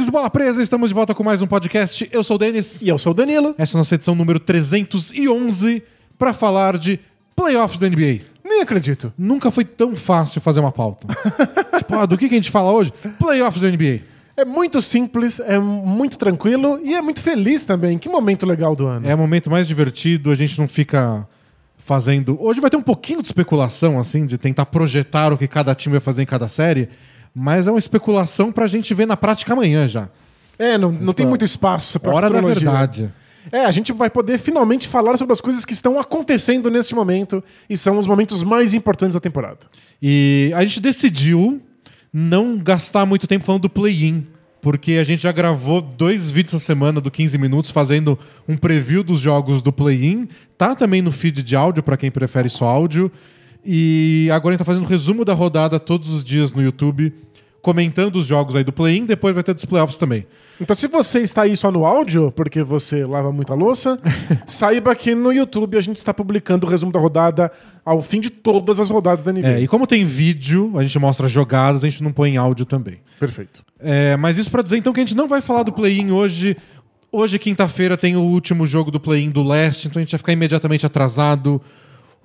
Amigos do Bola Presa, estamos de volta com mais um podcast. Eu sou o Denis. E eu sou o Danilo. Essa é a nossa edição número 311 para falar de playoffs da NBA. Nem acredito. Nunca foi tão fácil fazer uma pauta. tipo, ah, do que, que a gente fala hoje? Playoffs da NBA. É muito simples, é muito tranquilo e é muito feliz também. Que momento legal do ano. É o momento mais divertido, a gente não fica fazendo. Hoje vai ter um pouquinho de especulação, assim, de tentar projetar o que cada time vai fazer em cada série, mas é uma especulação pra gente ver na prática amanhã já. É, não, não tem muito espaço pra Hora da verdade. É, a gente vai poder finalmente falar sobre as coisas que estão acontecendo neste momento e são os momentos mais importantes da temporada. E a gente decidiu não gastar muito tempo falando do play-in, porque a gente já gravou dois vídeos essa semana do 15 minutos fazendo um preview dos jogos do play-in. Tá também no feed de áudio para quem prefere só áudio. E agora a gente tá fazendo um resumo da rodada todos os dias no YouTube, comentando os jogos aí do play-in, depois vai ter dos playoffs também. Então, se você está aí só no áudio, porque você lava muita louça, saiba que no YouTube a gente está publicando o resumo da rodada ao fim de todas as rodadas da NBA. É, e como tem vídeo, a gente mostra jogadas, a gente não põe em áudio também. Perfeito. É, mas isso pra dizer então que a gente não vai falar do play-in hoje. Hoje, quinta-feira, tem o último jogo do play-in do leste, então a gente vai ficar imediatamente atrasado.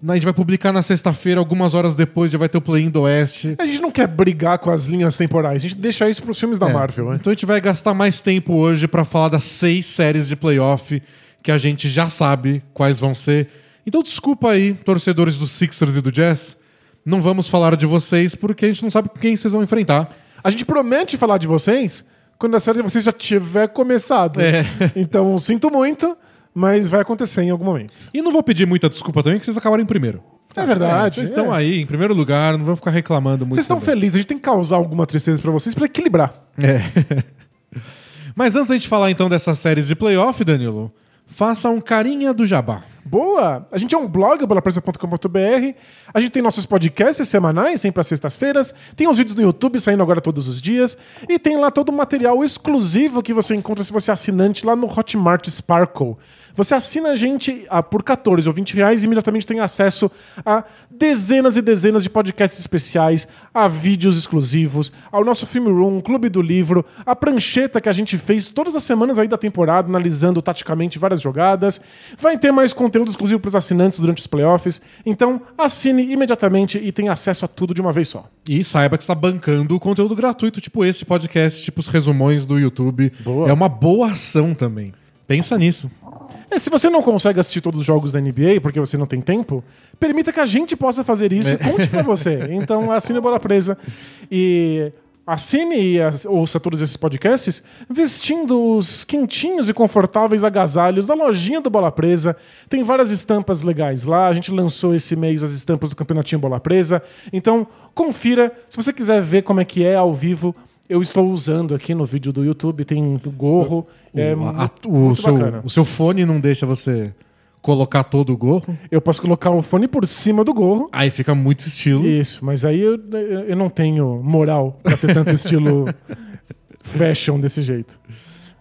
A gente vai publicar na sexta-feira, algumas horas depois já vai ter o play-in do oeste. A gente não quer brigar com as linhas temporais, a gente deixa isso para os filmes da É, Marvel, né? Então a gente vai gastar mais tempo hoje pra falar das seis séries de playoff que a gente já sabe quais vão ser. Então desculpa aí, torcedores dos Sixers e do Jazz. Não vamos falar de vocês porque a gente não sabe quem vocês vão enfrentar. A gente promete falar de vocês quando a série de vocês já tiver começado. É. Então, sinto muito, mas vai acontecer em algum momento. E não vou pedir muita desculpa também, que vocês acabaram em primeiro. É verdade. Vocês é. estão aí, em primeiro lugar, não vão ficar reclamando muito. Vocês estão também. felizes, a gente tem que causar alguma tristeza para vocês para equilibrar. É. Mas antes da gente falar então dessas séries de playoff, Danilo, faça um carinha do jabá. Boa! A gente é um blog, bolapresa.com.br. A gente tem nossos podcasts semanais, sempre às sextas-feiras. Tem os vídeos no YouTube saindo agora todos os dias. E tem lá todo o material exclusivo que você encontra se você é assinante lá no Hotmart Sparkle. Você assina a gente ah, por 14 ou 20 reais e imediatamente tem acesso a dezenas e dezenas de podcasts especiais, a vídeos exclusivos, ao nosso Film Room, Clube do Livro, a prancheta que a gente fez todas as semanas aí da temporada, analisando taticamente várias jogadas. Vai ter mais conteúdo exclusivo para os assinantes durante os playoffs. Então, assine imediatamente e tenha acesso a tudo de uma vez só. E saiba que está bancando o conteúdo gratuito, tipo esse podcast, tipo os resumões do YouTube. Boa. É uma boa ação também. Pensa nisso. É, se você não consegue assistir todos os jogos da NBA porque você não tem tempo, permita que a gente possa fazer isso e conte pra você. Então assine a Bola Presa e assine e ouça todos esses podcasts vestindo os quentinhos e confortáveis agasalhos da lojinha do Bola Presa. Tem várias estampas legais lá. A gente lançou esse mês as estampas do Campeonatinho Bola Presa. Então confira. Se você quiser ver como é que é ao vivo, eu estou usando aqui no vídeo do YouTube. Tem um gorro. é o, a- muito, o muito seu, o seu fone não deixa você colocar todo o gorro. Eu posso colocar o fone por cima do gorro. Aí fica muito estilo. Isso, mas aí eu, eu não tenho moral pra ter tanto estilo fashion desse jeito.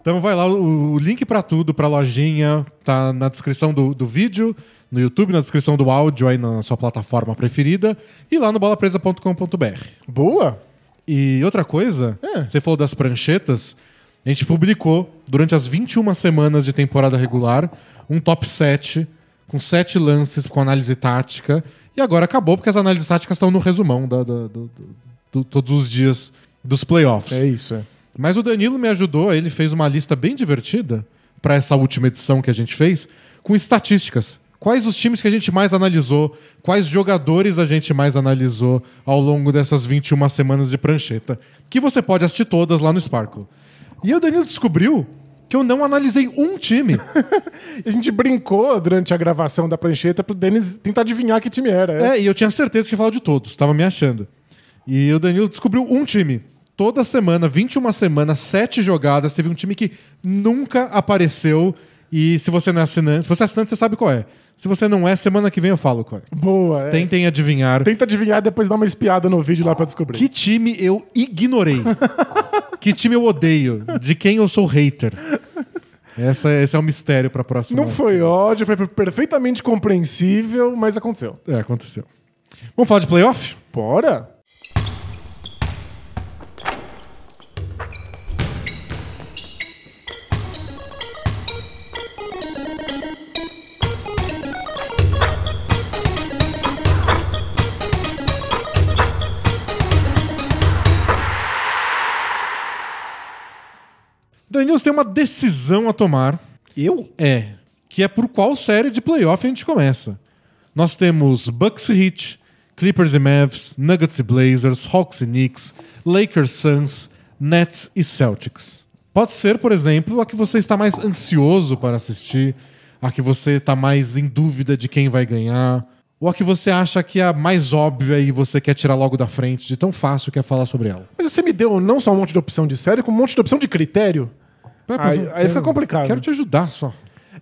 Então vai lá, o, link pra tudo, pra lojinha, tá na descrição do, do vídeo, no YouTube, na descrição do áudio aí na sua plataforma preferida e lá no bolapresa.com.br. Boa! E outra coisa, É. você falou das pranchetas, a gente publicou durante as 21 semanas de temporada regular um top 7 com 7 lances com análise tática e agora acabou porque as análises táticas estão no resumão da, da- do- todos os dias dos playoffs. É isso, é. Mas o Danilo me ajudou, ele fez uma lista bem divertida para essa última edição que a gente fez, com estatísticas. Quais os times que a gente mais analisou, quais jogadores a gente mais analisou ao longo dessas 21 semanas de prancheta, que você pode assistir todas lá no Sparkle. E o Danilo descobriu que eu não analisei um time. A gente brincou durante a gravação da prancheta pro Denis tentar adivinhar que time era. É. É, e eu tinha certeza que ia falar de todos, estava me achando. E o Danilo descobriu um time. Toda semana, 21 semanas, 7 jogadas, teve um time que nunca apareceu. E se você não é assinante, se você é assinante, você sabe qual é. Se você não é, semana que vem eu falo qual é. Boa. é. Tentem adivinhar Tenta adivinhar e depois dar uma espiada no vídeo lá pra descobrir. que time eu ignorei. que time eu odeio. De quem eu sou hater. Essa, esse é o mistério pra próxima. Não foi ódio, foi perfeitamente compreensível, mas aconteceu. É, aconteceu. Vamos falar de playoff? Bora! Daniel, você tem uma decisão a tomar. Eu? É. Que é por qual série de playoff a gente começa. Nós temos Bucks e Heat, Clippers e Mavs, Nuggets e Blazers, Hawks e Knicks, Lakers, Suns, Nets e Celtics. Pode ser, por exemplo, a que você está mais ansioso para assistir, a que você está mais em dúvida de quem vai ganhar, ou a que você acha que é a mais óbvia e você quer tirar logo da frente, de tão fácil que é falar sobre ela. Mas você me deu não só um monte de opção de série, como um monte de opção de critério. Aí- aí fica complicado. Quero te ajudar só.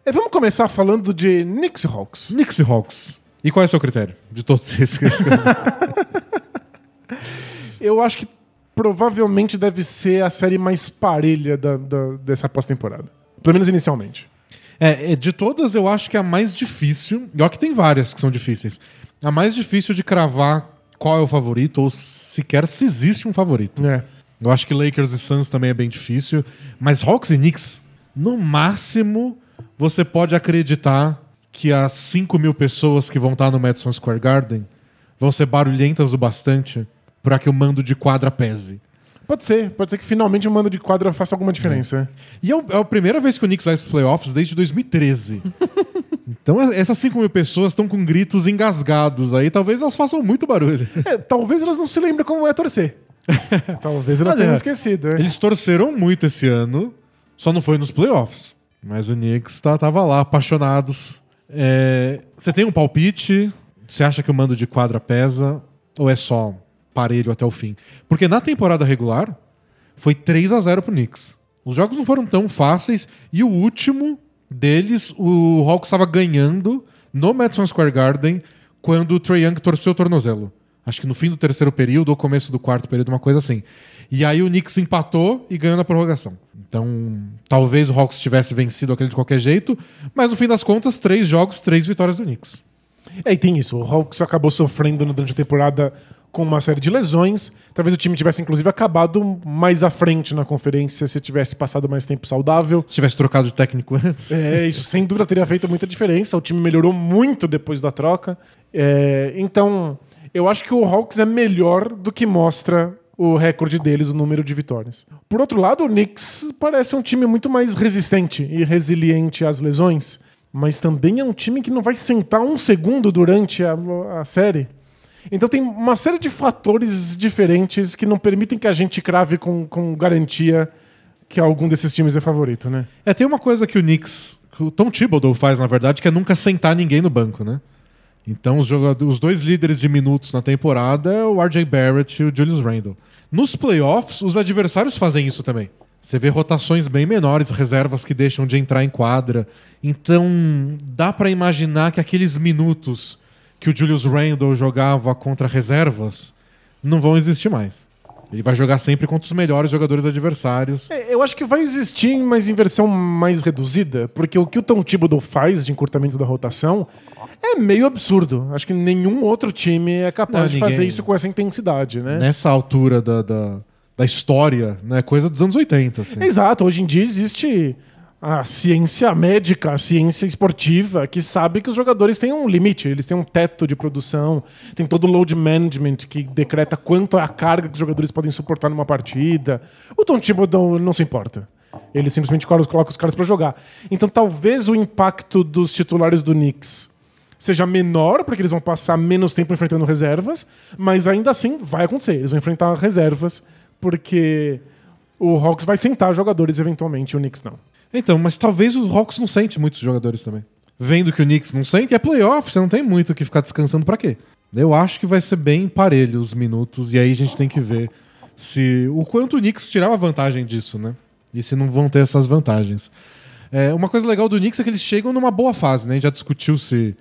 É, vamos começar falando de Knicks e Hawks. Knicks e Hawks. E qual é o seu critério? De todos esses Eu acho que provavelmente deve ser a série mais parelha da, da- dessa pós-temporada. Pelo menos inicialmente. É, é, de todas, eu acho que é a mais difícil. E ó, que tem várias que são difíceis. A mais difícil de cravar qual é o favorito, ou sequer se existe um favorito. É. Eu acho que Lakers e Suns também é bem difícil. Mas Hawks e Knicks, no máximo, você pode acreditar que as 5 mil pessoas que vão estar no Madison Square Garden vão ser barulhentas o bastante para que o mando de quadra pese. Pode ser, pode ser que finalmente o mando de quadra faça alguma diferença. E é, o- é a primeira vez que o Knicks vai para os playoffs desde 2013. então é- essas 5 mil pessoas estão com gritos engasgados aí. Talvez elas façam muito barulho. É, talvez elas não se lembrem como é torcer. talvez elas Ah, tenham esquecido. é. Eles torceram muito esse ano, só não foi nos playoffs. Mas o Knicks tá, tava lá, apaixonados. É, Você tem um palpite? Você acha que o mando de quadra pesa? Ou é só parelho até o fim? Porque na temporada regular foi 3 a 0 pro Knicks. Os jogos não foram tão fáceis e o último deles, o Hawks estava ganhando no Madison Square Garden quando o Trae Young torceu o tornozelo. Acho que no fim do terceiro período ou começo do quarto período, uma coisa assim. E aí o Knicks empatou e ganhou na prorrogação. Então, talvez o Hawks tivesse vencido aquele de qualquer jeito, mas no fim das contas, três jogos, três vitórias do Knicks. É, e tem isso. O Hawks acabou sofrendo durante a temporada com uma série de lesões. Talvez o time tivesse, inclusive, acabado mais à frente na conferência se tivesse passado mais tempo saudável. Se tivesse trocado de técnico antes. É, isso sem dúvida teria feito muita diferença. O time melhorou muito depois da troca. É, então, eu acho que o Hawks é melhor do que mostra o recorde deles, o número de vitórias. Por outro lado, o Knicks parece um time muito mais resistente e resiliente às lesões, mas também é um time que não vai sentar um segundo durante a, a série. Então tem uma série de fatores diferentes que não permitem que a gente crave com, com garantia que algum desses times é favorito, né? É, tem uma coisa que o Knicks, que o Tom Thibodeau faz, na verdade, que é nunca sentar ninguém no banco, né? Então, os, os dois líderes de minutos na temporada o RJ Barrett e o Julius Randle. Nos playoffs, os adversários fazem isso também. Você vê rotações bem menores, reservas que deixam de entrar em quadra. Então, dá pra imaginar que aqueles minutos que o Julius Randle jogava contra reservas não vão existir mais. Ele vai jogar sempre contra os melhores jogadores adversários. É, eu acho que vai existir, mas em versão mais reduzida, porque o que o Tom Thibodeau faz de encurtamento da rotação é meio absurdo. Acho que nenhum outro time é capaz Não, de ninguém- fazer isso com essa intensidade, né? nessa altura da, da, da história, né? Coisa dos anos 80, assim. Exato, hoje em dia existe a ciência médica, a ciência esportiva, que sabe que os jogadores têm um limite, eles têm um teto de produção, tem todo o load management que decreta quanto é a carga que os jogadores podem suportar numa partida. O Tom Thibodeau não se importa. Ele simplesmente coloca os caras pra jogar. Então talvez o impacto dos titulares do Knicks seja menor, porque eles vão passar menos tempo enfrentando reservas, mas ainda assim vai acontecer. Eles vão enfrentar reservas, porque o Hawks vai sentar jogadores eventualmente, o Knicks não. Então, mas talvez o Hawks não sente muitos jogadores também. Vendo que o Knicks não sente, é playoff, você não tem muito o que ficar descansando pra quê? Eu acho que vai ser bem parelho os minutos, e aí a gente tem que ver se o quanto o Knicks tirava vantagem disso, né? E se não vão ter essas vantagens. É, uma coisa legal do Knicks é que eles chegam numa boa fase, né? A gente já discutiu se,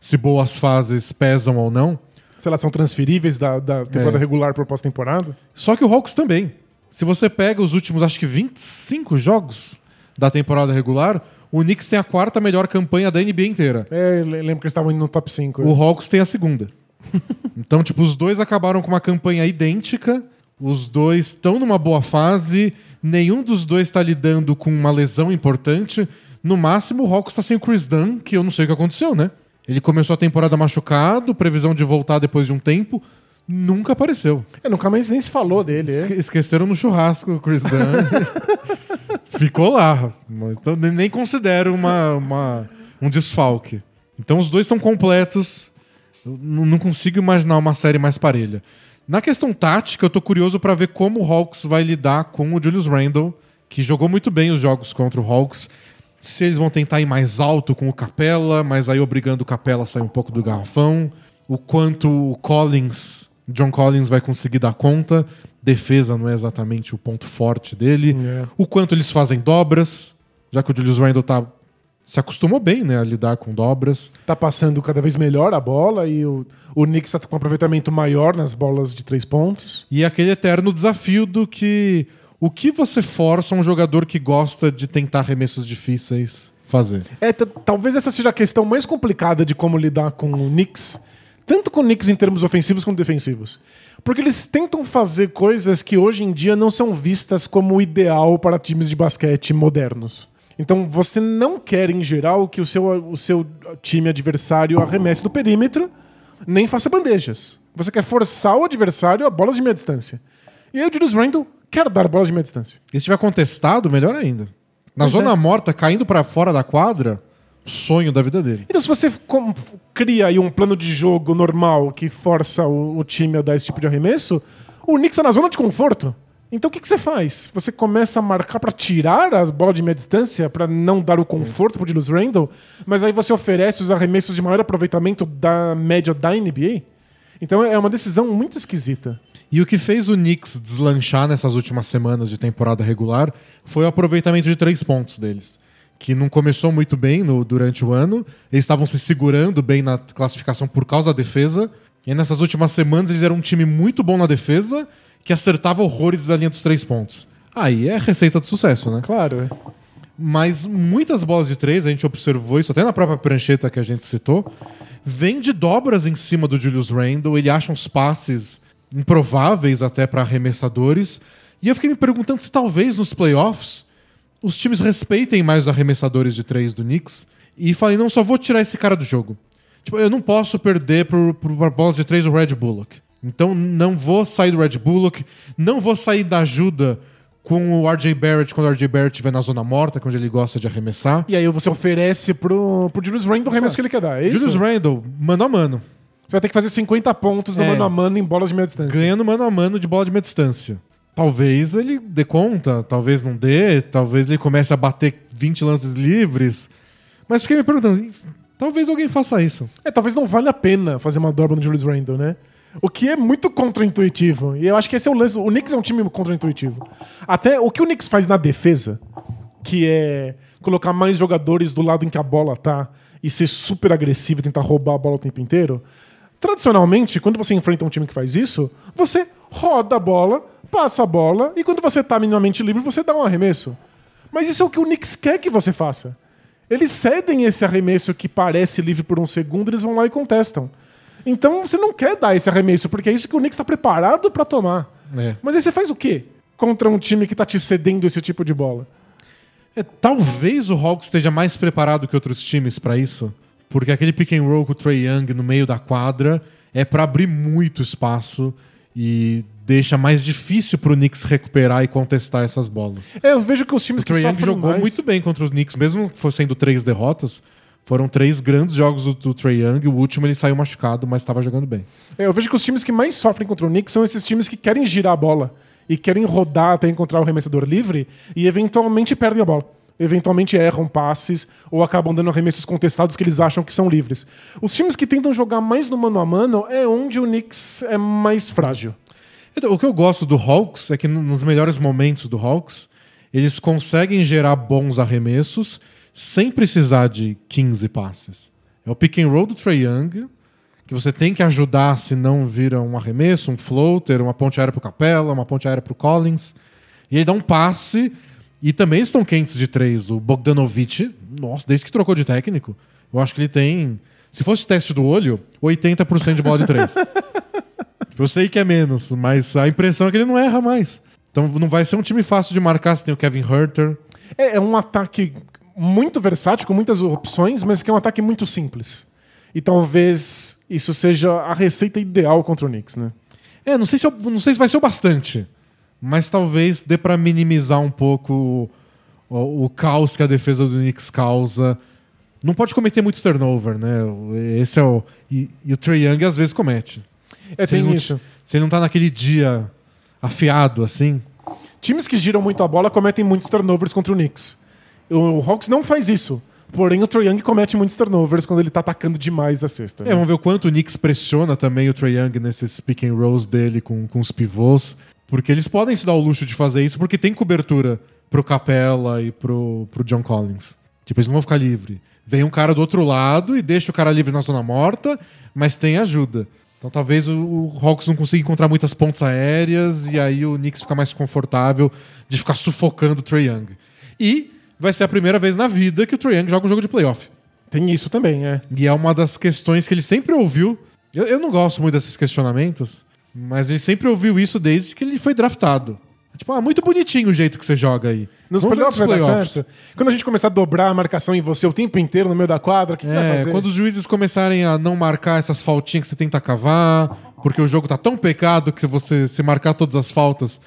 se boas fases pesam ou não. Se elas são transferíveis da, da temporada É. regular para pós-temporada. Só que o Hawks também. Se você pega os últimos, acho que 25 jogos da temporada regular, o Knicks tem a quarta melhor campanha da NBA inteira. É, eu le- lembro que eles estavam indo no top 5. O Hawks tem a segunda. então, tipo, os dois acabaram com uma campanha idêntica. Os dois estão numa boa fase. Nenhum dos dois está lidando com uma lesão importante. No máximo, o Hawks está sem o Chris Dunn, que eu não sei o que aconteceu, né? Ele começou a temporada machucado, previsão de voltar depois de um tempo. Nunca apareceu. É, nunca mais nem se falou dele. Esque- É. Esqueceram no churrasco o Chris Dunn. ficou lá. Então, nem considero uma, uma, um desfalque. Então os dois são completos. Eu não consigo imaginar uma série mais parelha. Na questão tática, eu tô curioso para ver como o Hawks vai lidar com o Julius Randle, que jogou muito bem os jogos contra o Hawks. Se eles vão tentar ir mais alto com o Capela, mas aí obrigando o Capela a sair um pouco do garrafão. O quanto o Collins, John Collins, vai conseguir dar conta. Defesa não é exatamente o ponto forte dele. É. O quanto eles fazem dobras, já que o Julius Randle tá, se acostumou bem né, a lidar com dobras. Tá passando cada vez melhor a bola e o, o Knicks tá com um aproveitamento maior nas bolas de três pontos. E aquele eterno desafio do que o que você força um jogador que gosta de tentar arremessos difíceis fazer. É, talvez essa seja a questão mais complicada de como lidar com o Knicks, tanto com o Knicks em termos ofensivos quanto defensivos. Porque eles tentam fazer coisas que hoje em dia não são vistas como ideal para times de basquete modernos. Então você não quer, em geral, que o seu, o seu time adversário arremesse do perímetro, nem faça bandejas. Você quer forçar o adversário a bolas de meia distância. E aí o Julius Randle quer dar bolas de meia distância. E se tiver contestado, melhor ainda. Na Pois zona é. morta, caindo pra fora da quadra, sonho da vida dele. Então, se você cria aí um plano de jogo normal que força o, o time a dar esse tipo de arremesso, o Knicks tá na zona de conforto. Então, o que, que você faz? Você começa a marcar pra tirar as bolas de meia distância, pra não dar o conforto pro Julius Randle, mas aí você oferece os arremessos de maior aproveitamento da média da NBA? Então, é uma decisão muito esquisita. E o que fez o Knicks deslanchar nessas últimas semanas de temporada regular foi o aproveitamento de três pontos deles. Que não começou muito bem no- durante o ano. Eles estavam se segurando bem na classificação por causa da defesa. E nessas últimas semanas eles eram um time muito bom na defesa que acertava horrores da linha dos três pontos. Aí é receita de sucesso, né? Claro. é. Mas muitas bolas de três, a gente observou isso até na própria prancheta que a gente citou, vem de dobras em cima do Julius Randle. Ele acha uns passes improváveis até para arremessadores. E eu fiquei me perguntando se talvez nos playoffs os times respeitem mais os arremessadores de três do Knicks. E falei, não, só vou tirar esse cara do jogo. Tipo, eu não posso perder por bolas de três do Red Bullock. Então não vou sair do Red Bullock, não vou sair da ajuda com o RJ Barrett quando o RJ Barrett estiver na zona morta, quando ele gosta de arremessar. E aí você oferece pro, pro Julius Randle o arremesso que ele quer dar. É isso? Julius Randle, mano a mano, Você vai ter que fazer 50 pontos no É. mano a mano em bolas de meia distância. ganhando mano a mano de bola de meia distância. Talvez ele dê conta, talvez não dê, talvez ele comece a bater 20 lances livres. Mas fiquei me perguntando, talvez alguém faça isso. É, talvez não valha a pena fazer uma dobra no Julius Randle, né? O que é muito contra-intuitivo. E eu acho que esse é o lance. O Knicks é um time contra-intuitivo. Até o que o Knicks faz na defesa, que é colocar mais jogadores do lado em que a bola tá e ser super agressivo e tentar roubar a bola o tempo inteiro. Tradicionalmente, quando você enfrenta um time que faz isso, você roda a bola, passa a bola e quando você tá minimamente livre, você dá um arremesso. Mas isso é o que o Knicks quer que você faça. Eles cedem esse arremesso que parece livre por um segundo, eles vão lá e contestam. Então você não quer dar esse arremesso, porque é isso que o Knicks está preparado para tomar. É. Mas aí você faz o quê contra um time que tá te cedendo esse tipo de bola? É, talvez o Hawks esteja mais preparado que outros times pra isso, porque aquele pick and roll com o Trey Young no meio da quadra é pra abrir muito espaço e deixa mais difícil pro Knicks recuperar e contestar essas bolas. É, eu vejo que os times O que Trae Young sofrem jogou mais... muito bem contra os Knicks, mesmo sendo três derrotas. Foram três grandes jogos do, do Trae Young. O último ele saiu machucado, mas estava jogando bem. É, eu vejo que os times que mais sofrem contra o Knicks são esses times que querem girar a bola e querem rodar até encontrar o arremessador livre e eventualmente perdem a bola. Eventualmente erram passes ou acabam dando arremessos contestados que eles acham que são livres. Os times que tentam jogar mais no mano a mano é onde o Knicks é mais frágil. Então, o que eu gosto do Hawks é que nos melhores momentos do Hawks, eles conseguem gerar bons arremessos sem precisar de 15 passes. É o pick and roll do Trae Young, que você tem que ajudar se não vira um arremesso, um floater, uma ponte aérea pro Capella, uma ponte aérea pro Collins. E ele dá um passe e também estão quentes de três. O Bogdanovic, nossa, desde que trocou de técnico, eu acho que ele tem, se fosse teste do olho, 80% de bola de três. Eu sei que é menos, mas a impressão é que ele não erra mais. Então não vai ser um time fácil de marcar se tem o Kevin Herter. É, é um ataque muito versátil, com muitas opções, mas que é um ataque muito simples. E talvez isso seja a receita ideal contra o Knicks, né? É, não sei se, eu- não sei se vai ser o bastante, mas talvez dê pra minimizar um pouco o, o caos que a defesa do Knicks causa. Não pode cometer muito turnover, né? Esse é o. E, e o Trae Young às vezes comete. É, ele tem não- isso. Ele não tá naquele dia afiado, assim. Times que giram muito a bola cometem muitos turnovers contra o Knicks. O Hawks não faz isso. Porém, o Trae Young comete muitos turnovers quando ele tá atacando demais a cesta. né? É, vamos ver o quanto o Knicks pressiona também o Trae Young nesses pick and rolls dele com, com os pivôs. Porque eles podem se dar o luxo de fazer isso porque tem cobertura pro Capella e pro, pro John Collins. Tipo, eles não vão ficar livres. Vem um cara do outro lado e deixa o cara livre na zona morta, mas tem ajuda. Então talvez o, o Hawks não consiga encontrar muitas pontes aéreas e aí o Knicks fica mais confortável de ficar sufocando o Trae Young. E vai ser a primeira vez na vida que o Trae Young joga um jogo de playoff. Tem isso também, é. E é uma das questões que ele sempre ouviu. Eu, eu não gosto muito desses questionamentos, mas ele sempre ouviu isso desde que ele foi draftado. Tipo, ah, muito bonitinho o jeito que você joga aí. Nos playoffs vai dar certo. Quando a gente começar a dobrar a marcação em você o tempo inteiro no meio da quadra, o que, que você vai É, fazer? quando os juízes começarem a não marcar essas faltinhas que você tenta cavar, porque o jogo tá tão pecado que se você se marcar todas as faltas,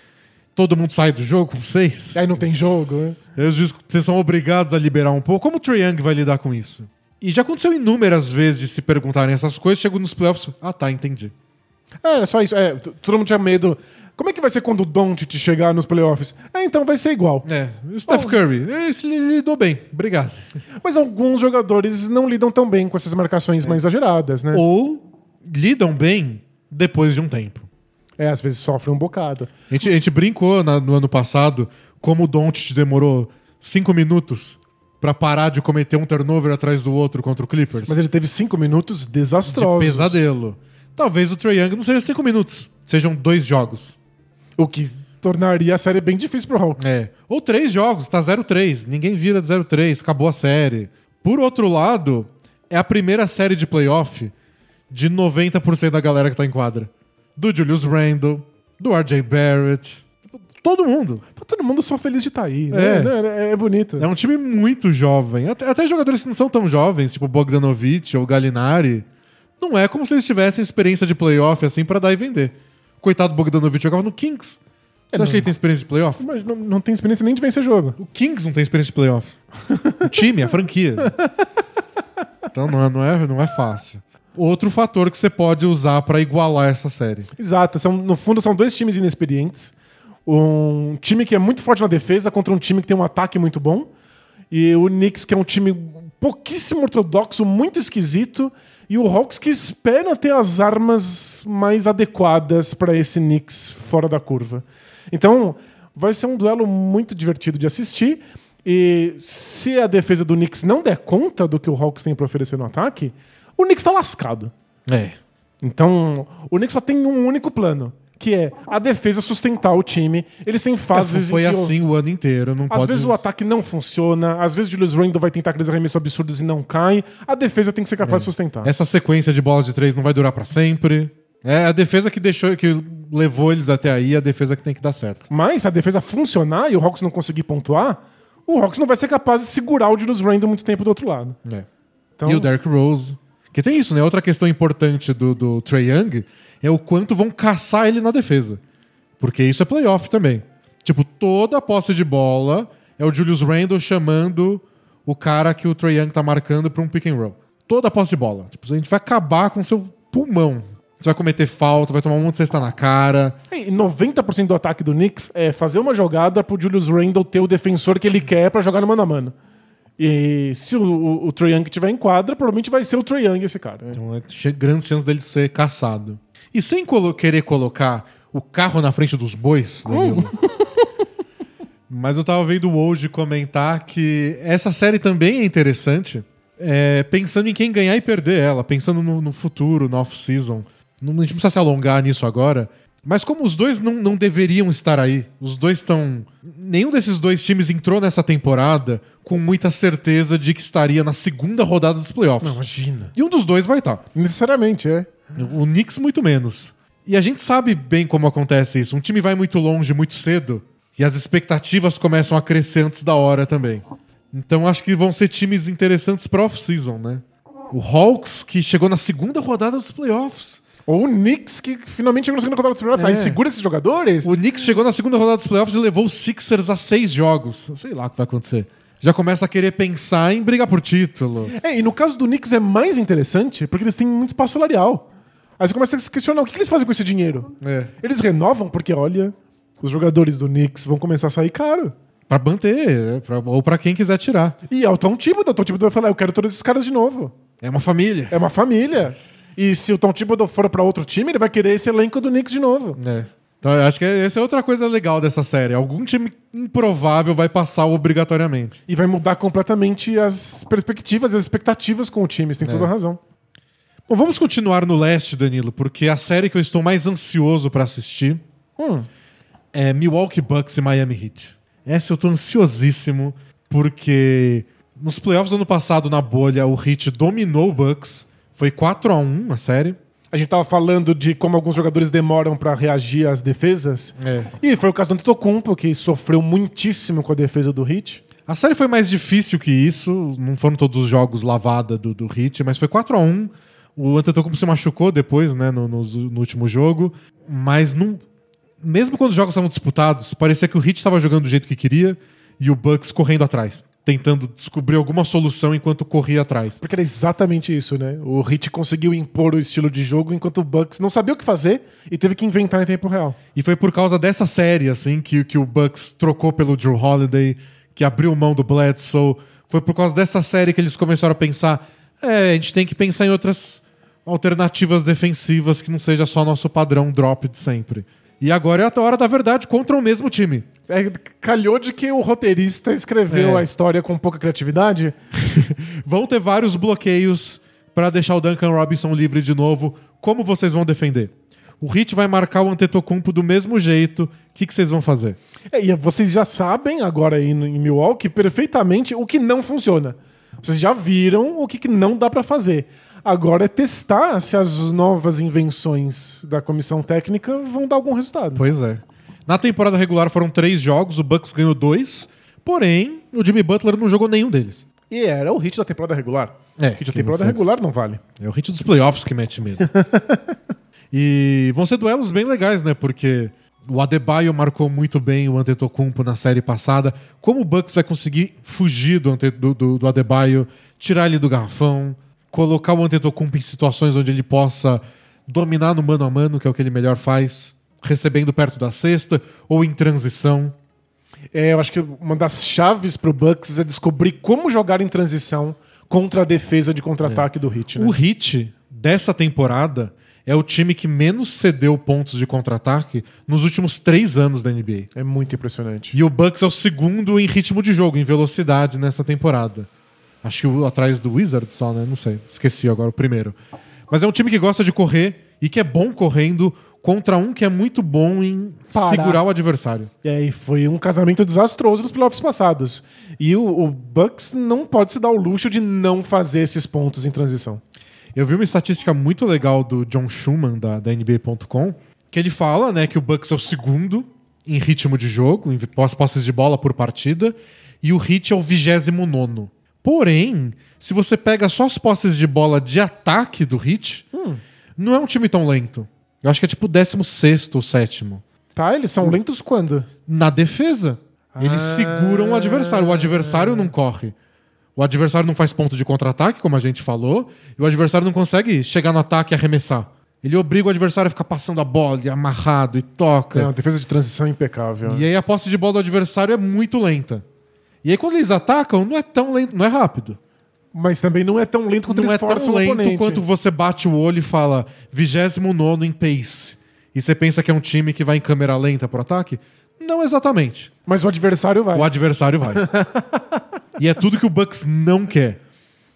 todo mundo sai do jogo com seis. Aí não tem jogo, né? Aí os juízes vocês são obrigados a liberar um pouco. Como o Trae Young vai lidar com isso? E já aconteceu inúmeras vezes de se perguntarem essas coisas, chegou nos playoffs. Ah, tá, entendi. É, era só isso. É, todo mundo tinha medo. Como é que vai ser quando o Doncic chegar nos playoffs? É, então vai ser igual. É, o Steph Curry, esse ele lidou bem, obrigado. Mas alguns jogadores não lidam tão bem com essas marcações mais exageradas, né? Ou lidam bem depois de um tempo. É, às vezes sofrem um bocado. A gente, a gente brincou na- no ano passado como o Doncic demorou cinco minutos pra parar de cometer um turnover atrás do outro contra o Clippers. Mas ele teve cinco minutos de desastrosos. pesadelo. Talvez o Trae Young não seja cinco minutos, sejam dois jogos. O que tornaria a série bem difícil pro Hawks. É. Ou três jogos, tá 0-3. Ninguém vira de 0-3, acabou a série. Por outro lado, é a primeira série de playoff de 90% da galera que tá em quadra. Do Julius Randle, do RJ Barrett. Todo mundo. Tá todo mundo só feliz de estar aí. É. né? É, é bonito. É um time muito jovem. Até, até jogadores que não são tão jovens, tipo Bogdanovich ou Gallinari. Não é como se eles tivessem experiência de playoff assim pra dar e vender. Coitado do Bogdanovich jogava no Kings. Você acha que ele tem experiência de playoff? Mas não, não tem experiência nem de vencer jogo. O Kings não tem experiência de playoff. O time, a franquia. Então não é, não é, não é fácil. Outro fator que você pode usar pra igualar essa série. Exato. São, no fundo, são dois times inexperientes. Um time que é muito forte na defesa contra um time que tem um ataque muito bom. E o Knicks, que é um time pouquíssimo ortodoxo, muito esquisito. E o Hawks que espera ter as armas mais adequadas para esse Knicks fora da curva. Então, vai ser um duelo muito divertido de assistir. E se a defesa do Knicks não der conta do que o Hawks tem para oferecer no ataque, o Knicks está lascado. É. Então, o Knicks só tem um único plano, que é a defesa sustentar o time. Eles têm fases Foi que o- assim o ano inteiro. Não às pode... vezes o ataque não funciona, às vezes o Julius Randle vai tentar aqueles arremessos absurdos e não cai. A defesa tem que ser capaz de sustentar. Essa sequência de bolas de três não vai durar pra sempre. É a defesa que deixou, que levou eles até aí, a defesa que tem que dar certo. Mas se a defesa funcionar e o Hawks não conseguir pontuar, o Hawks não vai ser capaz de segurar o Julius Randle muito tempo do outro lado. É. Então, E o Derrick Rose. Que tem isso, né? Outra questão importante do, do Trae Young é o quanto vão caçar ele na defesa. Porque isso é playoff também. Tipo, toda a posse de bola é o Julius Randle chamando o cara que o Trae Young tá marcando pra um pick and roll. Toda a posse de bola. Tipo, a gente vai acabar com o seu pulmão. Você vai cometer falta, vai tomar um monte de cesta na cara. E 90% do ataque do Knicks é fazer uma jogada pro Julius Randle ter o defensor que ele quer pra jogar no mano a mano. E se o, o, o Trae Young tiver em quadra, provavelmente vai ser o Trae Young esse cara. Então, é grandes chances dele ser caçado. E sem colo- querer colocar o carro na frente dos bois, Danilo. Mas eu tava vendo hoje comentar que essa série também é interessante, é, pensando em quem ganhar e perder ela, pensando no, no futuro, no off-season. Não, a gente não precisa se alongar nisso agora. Mas como os dois não, não deveriam estar aí, os dois estão. Nenhum desses dois times entrou nessa temporada com muita certeza de que estaria na segunda rodada dos playoffs. imagina. E um dos dois vai estar. Necessariamente, é. O Knicks muito menos. E a gente sabe bem como acontece isso. Um time vai muito longe muito cedo e as expectativas começam a crescer antes da hora também. Então acho que vão ser times interessantes para off-season, né? O Hawks que chegou na segunda rodada dos playoffs. Ou o Knicks, que finalmente chegou na segunda rodada dos playoffs. É. Aí segura esses jogadores. O Knicks chegou na segunda rodada dos playoffs e levou os Sixers a seis jogos. Sei lá o que vai acontecer. Já começa a querer pensar em brigar por título. É, e no caso do Knicks é mais interessante porque eles têm muito espaço salarial. Aí você começa a se questionar o que que eles fazem com esse dinheiro. É. Eles renovam porque, olha, os jogadores do Knicks vão começar a sair caro. Pra manter, é, pra- ou pra quem quiser tirar. E é o Tom Thibodeau. O Tom Thibodeau vai falar, eu quero todos esses caras de novo. É uma família. É uma família. E se o Tom Thibodeau for pra outro time, ele vai querer esse elenco do Knicks de novo. É. Então eu acho que essa é outra coisa legal dessa série. Algum time improvável vai passar obrigatoriamente. E vai mudar completamente as perspectivas, as expectativas com o time. Você tem toda a razão. Bom, vamos continuar no leste, Danilo, porque a série que eu estou mais ansioso pra assistir Hum. é Milwaukee Bucks e Miami Heat. Essa eu tô ansiosíssimo, porque nos playoffs do ano passado, na bolha, o Heat dominou o Bucks. Foi 4 a 1 a série. A gente tava falando de como alguns jogadores demoram pra reagir às defesas. É. E foi o caso do Antetokounmpo, que sofreu muitíssimo com a defesa do Heat. A série foi mais difícil que isso, não foram todos os jogos lavada do, do Heat, mas foi 4 a 1 O Antetokounmpo se machucou depois, né, no, no- no último jogo, mas não, mesmo quando os jogos estavam disputados, parecia que o Heat estava jogando do jeito que queria e o Bucks correndo atrás, tentando descobrir alguma solução enquanto corria atrás. Porque era exatamente isso, né? O Heat conseguiu impor o estilo de jogo enquanto o Bucks não sabia o que fazer e teve que inventar em tempo real. E foi por causa dessa série, assim, que, que o Bucks trocou pelo Drew Holiday, que abriu mão do Bledsoe. Foi por causa dessa série que eles começaram a pensar: é, a gente tem que pensar em outras alternativas defensivas que não seja só nosso padrão drop de sempre. E agora é a hora da verdade contra o mesmo time. É, calhou de que o roteirista escreveu É. a história com pouca criatividade. Vão ter vários bloqueios para deixar o Duncan Robinson livre de novo. Como vocês vão defender? O Heat vai marcar o Antetokounmpo do mesmo jeito. O que, que vocês vão fazer? É, e vocês já sabem agora aí em Milwaukee perfeitamente o que não funciona. Vocês já viram o que, que não dá pra fazer. Agora é testar se as novas invenções da comissão técnica vão dar algum resultado. Pois é. Na temporada regular foram três jogos, o Bucks ganhou dois. Porém, o Jimmy Butler não jogou nenhum deles. E era o hit da temporada regular. É, o hit da temporada não foi- regular não vale. É o hit dos playoffs que mete medo. e vão ser duelos bem legais, né? Porque o Adebayo marcou muito bem o Antetokounmpo na série passada. Como o Bucks vai conseguir fugir do, do, do- do Adebayo, tirar ele do garrafão, colocar o Antetokounmpo em situações onde ele possa dominar no mano a mano, que é o que ele melhor faz, recebendo perto da cesta ou em transição. É, eu acho que uma das chaves pro Bucks é descobrir como jogar em transição contra a defesa de contra-ataque do Hit, né? O Heat dessa temporada é o time que menos cedeu pontos de contra-ataque nos últimos três anos da NBA. É muito impressionante. E o Bucks é o segundo em ritmo de jogo, em velocidade nessa temporada. Acho que atrás do Wizards só, né? Não sei. Esqueci agora o primeiro. Mas é um time que gosta de correr e que é bom correndo contra um que é muito bom em Parar. segurar o adversário. É, e foi um casamento desastroso nos playoffs passados. E o, o Bucks não pode se dar o luxo de não fazer esses pontos em transição. Eu vi uma estatística muito legal do John Schumann, da, da NBA.com, que ele fala né, que o Bucks é o segundo em ritmo de jogo, em posses de bola por partida, e o Heat é o vigésimo nono. Porém, se você pega só as posses de bola de ataque do Heat, não é um time tão lento. Eu acho que é tipo 16 ou sétimo. Tá, eles são lentos quando? Na defesa, eles Ah. seguram o adversário. O adversário não corre. O adversário não faz ponto de contra-ataque, como a gente falou, e o adversário não consegue chegar no ataque e arremessar. Ele obriga o adversário a ficar passando a bola, e amarrado, e toca. É, uma defesa de transição impecável. E aí a posse de bola do adversário é muito lenta. E aí quando eles atacam, não é tão lento, não é rápido. Mas também não é tão lento quanto não eles é tão forçam o lento oponente. quanto você bate o olho e fala 29 em pace. E você pensa que é um time que vai em câmera lenta pro ataque? Não exatamente. Mas o adversário vai. O adversário vai. e é tudo que o Bucks não quer.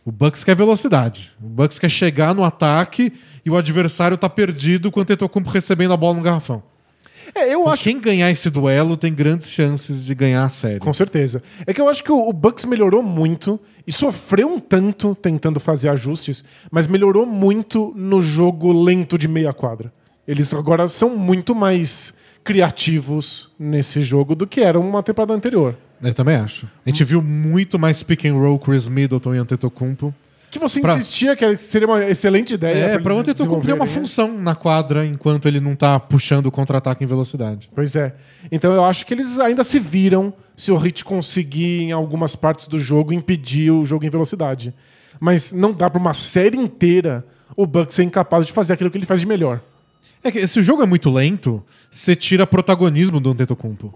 O Bucks quer velocidade. O Bucks quer chegar no ataque e o adversário tá perdido quando ele tocou recebendo a bola no garrafão. É, eu acho Quem ganhar esse duelo tem grandes chances de ganhar a série. Com certeza. É que eu acho que o o Bucks melhorou muito e sofreu um tanto tentando fazer ajustes, mas melhorou muito no jogo lento de meia quadra. Eles agora são muito mais criativos nesse jogo do que eram uma temporada anterior. Eu também acho. A gente viu muito mais pick and roll Chris Middleton e Antetokounmpo. Que você Pra- insistia que seria uma excelente ideia. É, eles pra o Antetokounmpo ter uma né? função na quadra enquanto ele não tá puxando o contra-ataque em velocidade. Pois é. Então eu acho que eles ainda se viram se o Hit conseguir, em algumas partes do jogo, impedir o jogo em velocidade. Mas não dá pra uma série inteira o Bucks ser incapaz de fazer aquilo que ele faz de melhor. É que se o jogo é muito lento, você tira protagonismo do Antetokounmpo.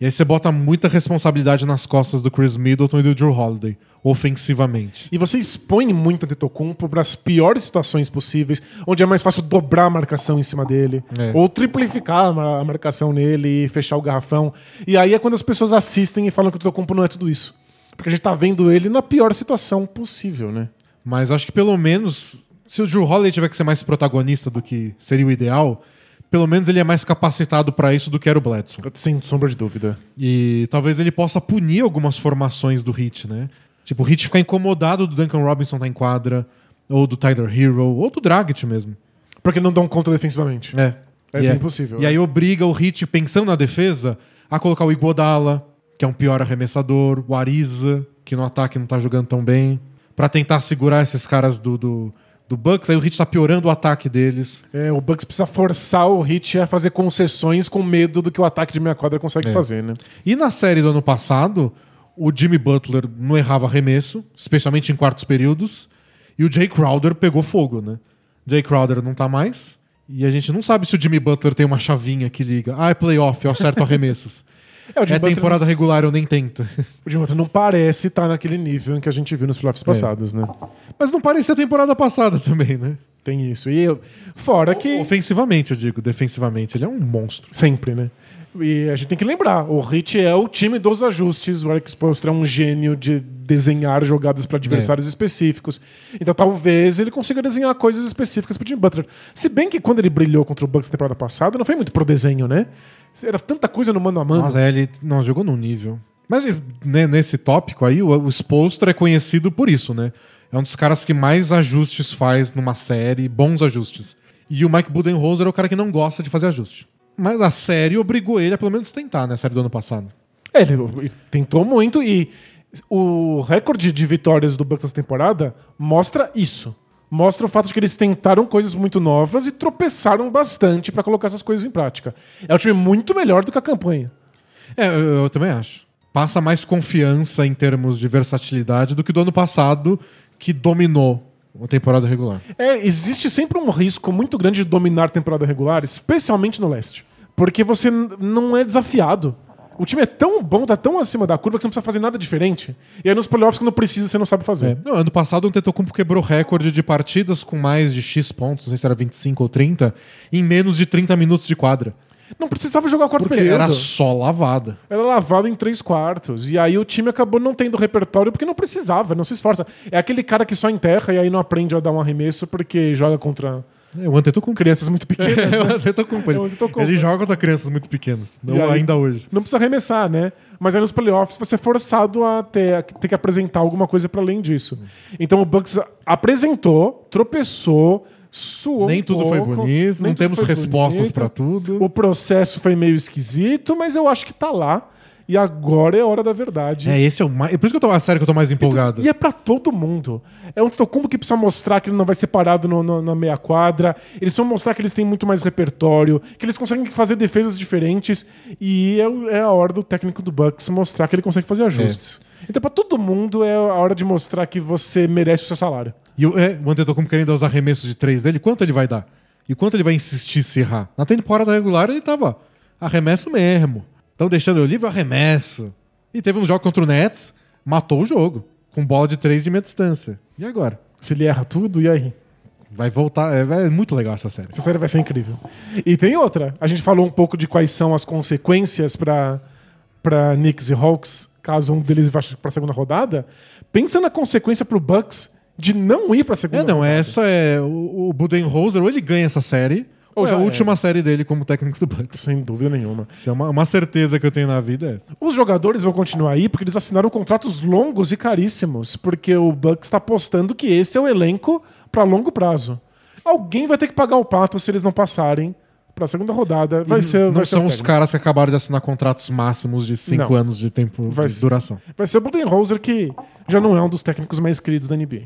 E aí você bota muita responsabilidade nas costas do Chris Middleton e do Drew Holiday, ofensivamente. E você expõe muito o Antetokounmpo para as piores situações possíveis, onde é mais fácil dobrar a marcação em cima dele, É. ou triplificar a mar- a marcação nele e fechar o garrafão. E aí é quando as pessoas assistem e falam que o Antetokounmpo não é tudo isso. Porque a gente tá vendo ele na pior situação possível, né? Mas acho que pelo menos, se o Drew Holiday tiver que ser mais protagonista do que seria o ideal, pelo menos ele é mais capacitado pra isso do que era o Bledsoe. Sem sombra de dúvida. E talvez ele possa punir algumas formações do Hit, né? Tipo, o Hit ficar incomodado do Duncan Robinson estar em quadra, ou do Tyler Hero, ou do Dragic mesmo. Porque não dão conta defensivamente. É. É E bem possível, E é. aí obriga o Hit, pensando na defesa, a colocar o Iguodala, que é um pior arremessador, o Ariza, que no ataque não tá jogando tão bem, pra tentar segurar esses caras do, do, do Bucks. Aí o Hit tá piorando o ataque deles. É, o Bucks precisa forçar o Hit a fazer concessões com medo do que o ataque de meia quadra consegue É. fazer, né? E na série do ano passado, o Jimmy Butler não errava arremesso, especialmente em quartos períodos, e o Jay Crowder pegou fogo, né? Jay Crowder não tá mais, e a gente não sabe se o Jimmy Butler tem uma chavinha que liga. Ah, é playoff, eu acerto arremessos. É, o é Jimmy Butler- temporada regular, eu nem tento. O Jimmy Butler não parece estar naquele nível em que a gente viu nos É. playoffs passados, né? Mas não parecia a temporada passada também, né? Tem isso. E eu- fora que. Ofensivamente, eu digo, defensivamente, ele é um monstro. Sempre, né? E a gente tem que lembrar, o Hit é o time dos ajustes, o Alex Postra é um gênio de desenhar jogadas para adversários É. específicos. Então talvez ele consiga desenhar coisas específicas pro Jimmy Butler. Se bem que quando ele brilhou contra o Bucks na temporada passada, não foi muito pro desenho, né? Era tanta coisa no mano a mano. Nossa, é, ele não, jogou num nível. Mas né, nesse tópico aí, o, o Spolstra é conhecido por isso, né? É um dos caras que mais ajustes faz numa série, bons ajustes. E o Mike Budenholzer é o cara que não gosta de fazer ajuste. Mas a série obrigou ele a pelo menos tentar, né? A série do ano passado. É, ele, ele tentou muito e o recorde de vitórias do Bucks nessa temporada mostra isso. Mostra o fato de que eles tentaram coisas muito novas e tropeçaram bastante pra colocar essas coisas em prática. É um time muito melhor do que a campanha. É, eu, eu também acho. Passa mais confiança em termos de versatilidade do que do ano passado, que dominou a temporada regular. É, existe sempre um risco muito grande de dominar a temporada regular, especialmente no leste. Porque você não é desafiado. O time é tão bom, tá tão acima da curva que você não precisa fazer nada diferente. E aí nos playoffs, quando precisa, você não sabe fazer. É. Não, ano passado o Antetokounmpo quebrou recorde de partidas com mais de X pontos, não sei se era 25 ou 30, em menos de 30 minutos de quadra. Não precisava jogar o quarto Porque período. era só lavada. Era lavado em três quartos. E aí o time acabou não tendo repertório porque não precisava, não se esforça. É aquele cara que só enterra e aí não aprende a dar um arremesso porque joga contra É, o Antetokounmpo. crianças muito pequenas. É, o né? Antetokounmpo. É o Ele, Antetokounmpo. ele joga contra crianças muito pequenas, não aí- ainda hoje. Não precisa arremessar, né? Mas aí nos playoffs você é forçado a ter, a ter que apresentar alguma coisa para além disso. Então o Bucks apresentou, tropeçou, suou. Nem um tudo foi pouco, bonito, nem não temos foi respostas bonito. pra tudo. O processo foi meio esquisito, mas eu acho que tá lá. E agora é a hora da verdade. É, esse é o mais. É por isso que eu tô. A série que eu tô mais empolgado. E é pra todo mundo. É um Antetokounmpo que precisa mostrar que ele não vai ser parado no- no- na meia quadra. Eles precisam mostrar que eles têm muito mais repertório, que eles conseguem fazer defesas diferentes. E é, é a hora do técnico do Bucks mostrar que ele consegue fazer ajustes. Então, pra todo mundo, é a hora de mostrar que você merece o seu salário. E o, é, o Antetokounmpo querendo os arremessos de três dele, quanto ele vai dar? E quanto ele vai insistir se errar? Na temporada regular ele tava arremesso mesmo. Então deixando eu livre, eu arremesso. E teve um jogo contra o Nets, matou o jogo. Com bola de três de meia distância. E agora? Se ele erra tudo, e aí? Vai voltar. É, é muito legal essa série. Essa série vai ser incrível. E tem outra. A gente falou um pouco de quais são as consequências para Knicks e Hawks, caso um deles vá pra segunda rodada. Pensa na consequência pro Bucks de não ir pra segunda É, não, rodada. essa é. O, o Budenholzer, ou ele ganha essa série, ou, é já a última série dele como técnico do Bucks. Sem dúvida nenhuma. Isso é uma, uma certeza que eu tenho na vida. É essa. Os jogadores vão continuar aí porque eles assinaram contratos longos e caríssimos, porque o Bucks está apostando que esse é o elenco para longo prazo. Alguém vai ter que pagar o pato se eles não passarem para a segunda rodada. Vai ser, Não vai ser são o os caras que acabaram de assinar contratos máximos de cinco Não. anos de tempo Vai de ser. duração. Vai ser o Budenholzer que já não é um dos técnicos mais queridos da NBA.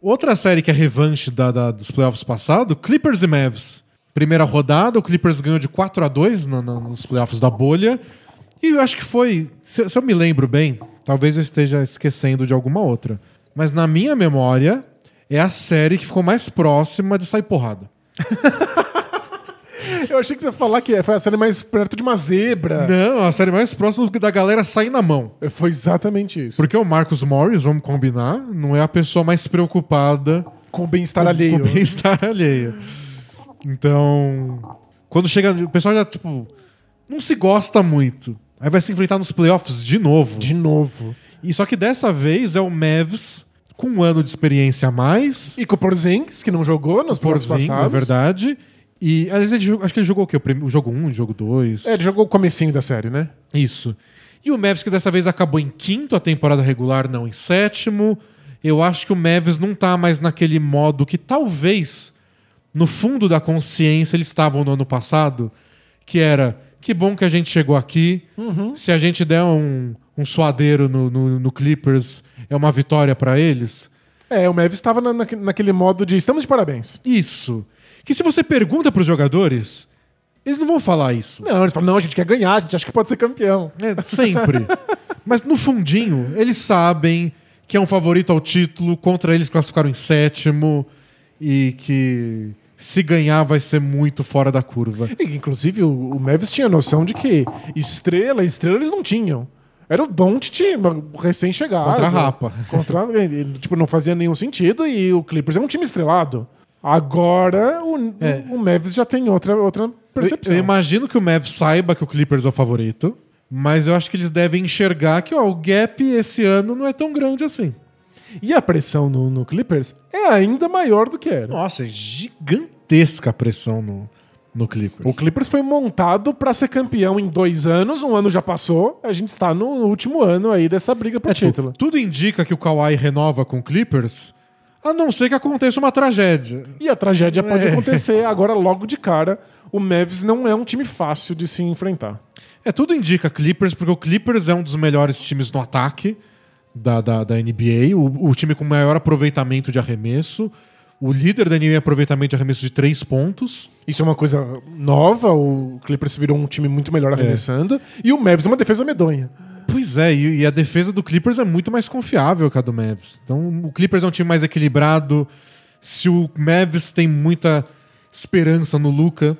Outra série que é revanche da, da- dos playoffs passado, Clippers e Mavs. Primeira rodada, o Clippers ganhou de 4 a 2 no- no- nos playoffs da bolha. E eu acho que foi, se, se eu me lembro bem, talvez eu esteja esquecendo de alguma outra. Mas na minha memória, é a série que ficou mais próxima de sair porrada. Eu achei que você ia falar que foi a série mais perto de uma zebra. Não, a série mais próxima da galera sair na mão. Foi exatamente isso. Porque o Marcus Morris, vamos combinar, não é a pessoa mais preocupada Com o bem-estar alheio. com o bem-estar alheio. Então, quando chega, o pessoal já, tipo, não se gosta muito. Aí vai se enfrentar nos playoffs de novo. De novo. E só que dessa vez é o Mavs com um ano de experiência a mais. E com o Porzingis, que não jogou nos Por playoffs é passados. verdade. E aliás, ele jogou- acho que ele jogou o quê? O jogo 1, um, o jogo 2. É, ele jogou o comecinho da série, né? Isso. E o Mavs que dessa vez acabou em quinto a temporada regular, não em sétimo. Eu acho que o Mavs não tá mais naquele modo que talvez no fundo da consciência eles estavam no ano passado, que era que bom que a gente chegou aqui. Se a gente der um, um suadeiro no, no- no Clippers, é uma vitória pra eles. É, o Mavis estava na, naque- naquele modo de estamos de parabéns. Isso. Que se você pergunta pros jogadores, eles não vão falar isso. Não, eles falam, não, a gente quer ganhar, a gente acha que pode ser campeão. É, sempre. Mas no fundinho, eles sabem que é um favorito ao título, contra eles classificaram em sétimo e que se ganhar vai ser muito fora da curva. E, inclusive, o, o Mavis tinha noção de que estrela, estrela eles não tinham. Era o Doncic recém-chegado. Contra a Rapa. Contra, tipo, não fazia nenhum sentido e o Clippers é um time estrelado. Agora o, É. o Mavis já tem outra, outra percepção. Eu, eu imagino que o Mavs saiba que o Clippers é o favorito, mas eu acho que eles devem enxergar que ó, o gap esse ano não é tão grande assim. E a pressão no, no Clippers é ainda maior do que era. Nossa, é gigantesca a pressão no, no Clippers. O Clippers foi montado pra ser campeão em dois anos, um ano já passou, a gente está no último ano aí dessa briga por É, título. tudo indica que o Kawhi renova com o Clippers, a não ser que aconteça uma tragédia. E a tragédia pode É. acontecer agora logo de cara. O Mavs não é um time fácil de se enfrentar. É, tudo indica Clippers, porque o Clippers é um dos melhores times no ataque da, da, da NBA, o, o time com maior aproveitamento de arremesso, o líder da NBA em aproveitamento de arremesso de três pontos. Isso é uma coisa nova, o Clippers virou um time muito melhor arremessando, e o Mavs é uma defesa medonha. Pois é, e, e a defesa do Clippers é muito mais confiável que a do Mavs. Então, o Clippers é um time mais equilibrado. Se o Mavs tem muita esperança no Luca,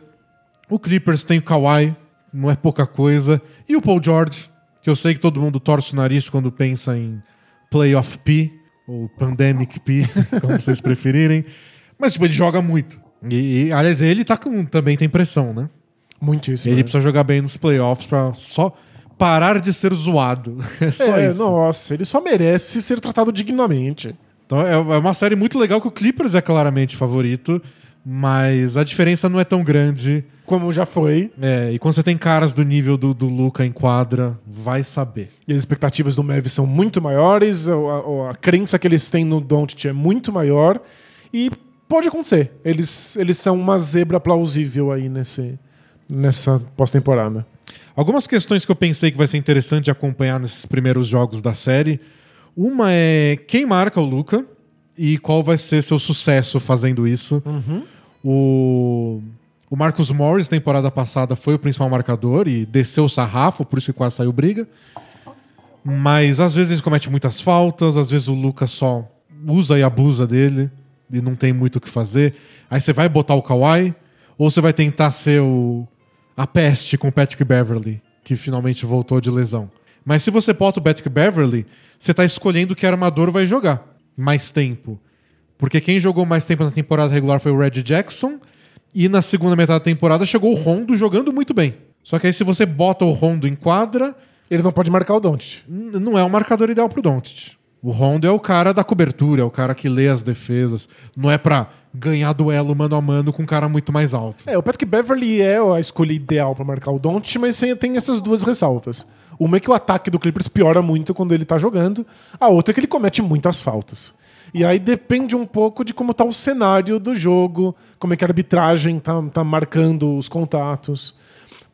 o Clippers tem o Kawhi, não é pouca coisa. E o Paul George, que eu sei que todo mundo torce o nariz quando pensa em Playoff P, ou Pandemic P, como vocês preferirem. Mas, tipo, ele joga muito. E, e, aliás, ele tá com, também tem pressão, né? Muitíssimo. Ele né? precisa jogar bem nos playoffs pra só parar de ser zoado. É só é, isso. nossa, ele só merece ser tratado dignamente. Então é é uma série muito legal que o Clippers é claramente favorito, mas a diferença não é tão grande. Como já foi, É, e quando você tem caras do nível do, do Luca em quadra, vai saber. e as expectativas do Mavs são muito maiores, a, a- a crença que eles têm no Doncic é muito maior, e pode acontecer. Eles, eles são uma zebra plausível aí nesse, nessa pós-temporada. Algumas questões que eu pensei que vai ser interessante de acompanhar nesses primeiros jogos da série. Uma é quem marca o Luca e qual vai ser seu sucesso fazendo isso. O, o Marcus Morris, temporada passada, foi o principal marcador e desceu o sarrafo, por isso que quase saiu briga. Mas às vezes ele comete muitas faltas, às vezes o Luca só usa e abusa dele e não tem muito o que fazer. Aí você vai botar o Kawhi ou você vai tentar ser o, a peste com o Patrick Beverly, que finalmente voltou de lesão. Mas se você bota o Patrick Beverly, você está escolhendo que armador vai jogar mais tempo. Porque quem jogou mais tempo na temporada regular foi o Reggie Jackson. E na segunda metade da temporada chegou o Rondo jogando muito bem. Só que aí se você bota o Rondo em quadra, Ele não pode marcar o Doncic. n- não é o marcador ideal pro Doncic. O Rondo é o cara da cobertura, é o cara que lê as defesas. Não é pra ganhar duelo mano a mano com um cara muito mais alto. É, o Patrick Beverly é a escolha ideal pra marcar o Doncic, mas tem- tem essas duas ressalvas. Uma é que o ataque do Clippers piora muito quando ele tá jogando, a outra é que ele comete muitas faltas. E aí depende um pouco de como tá o cenário do jogo, como é que a arbitragem tá, tá marcando os contatos.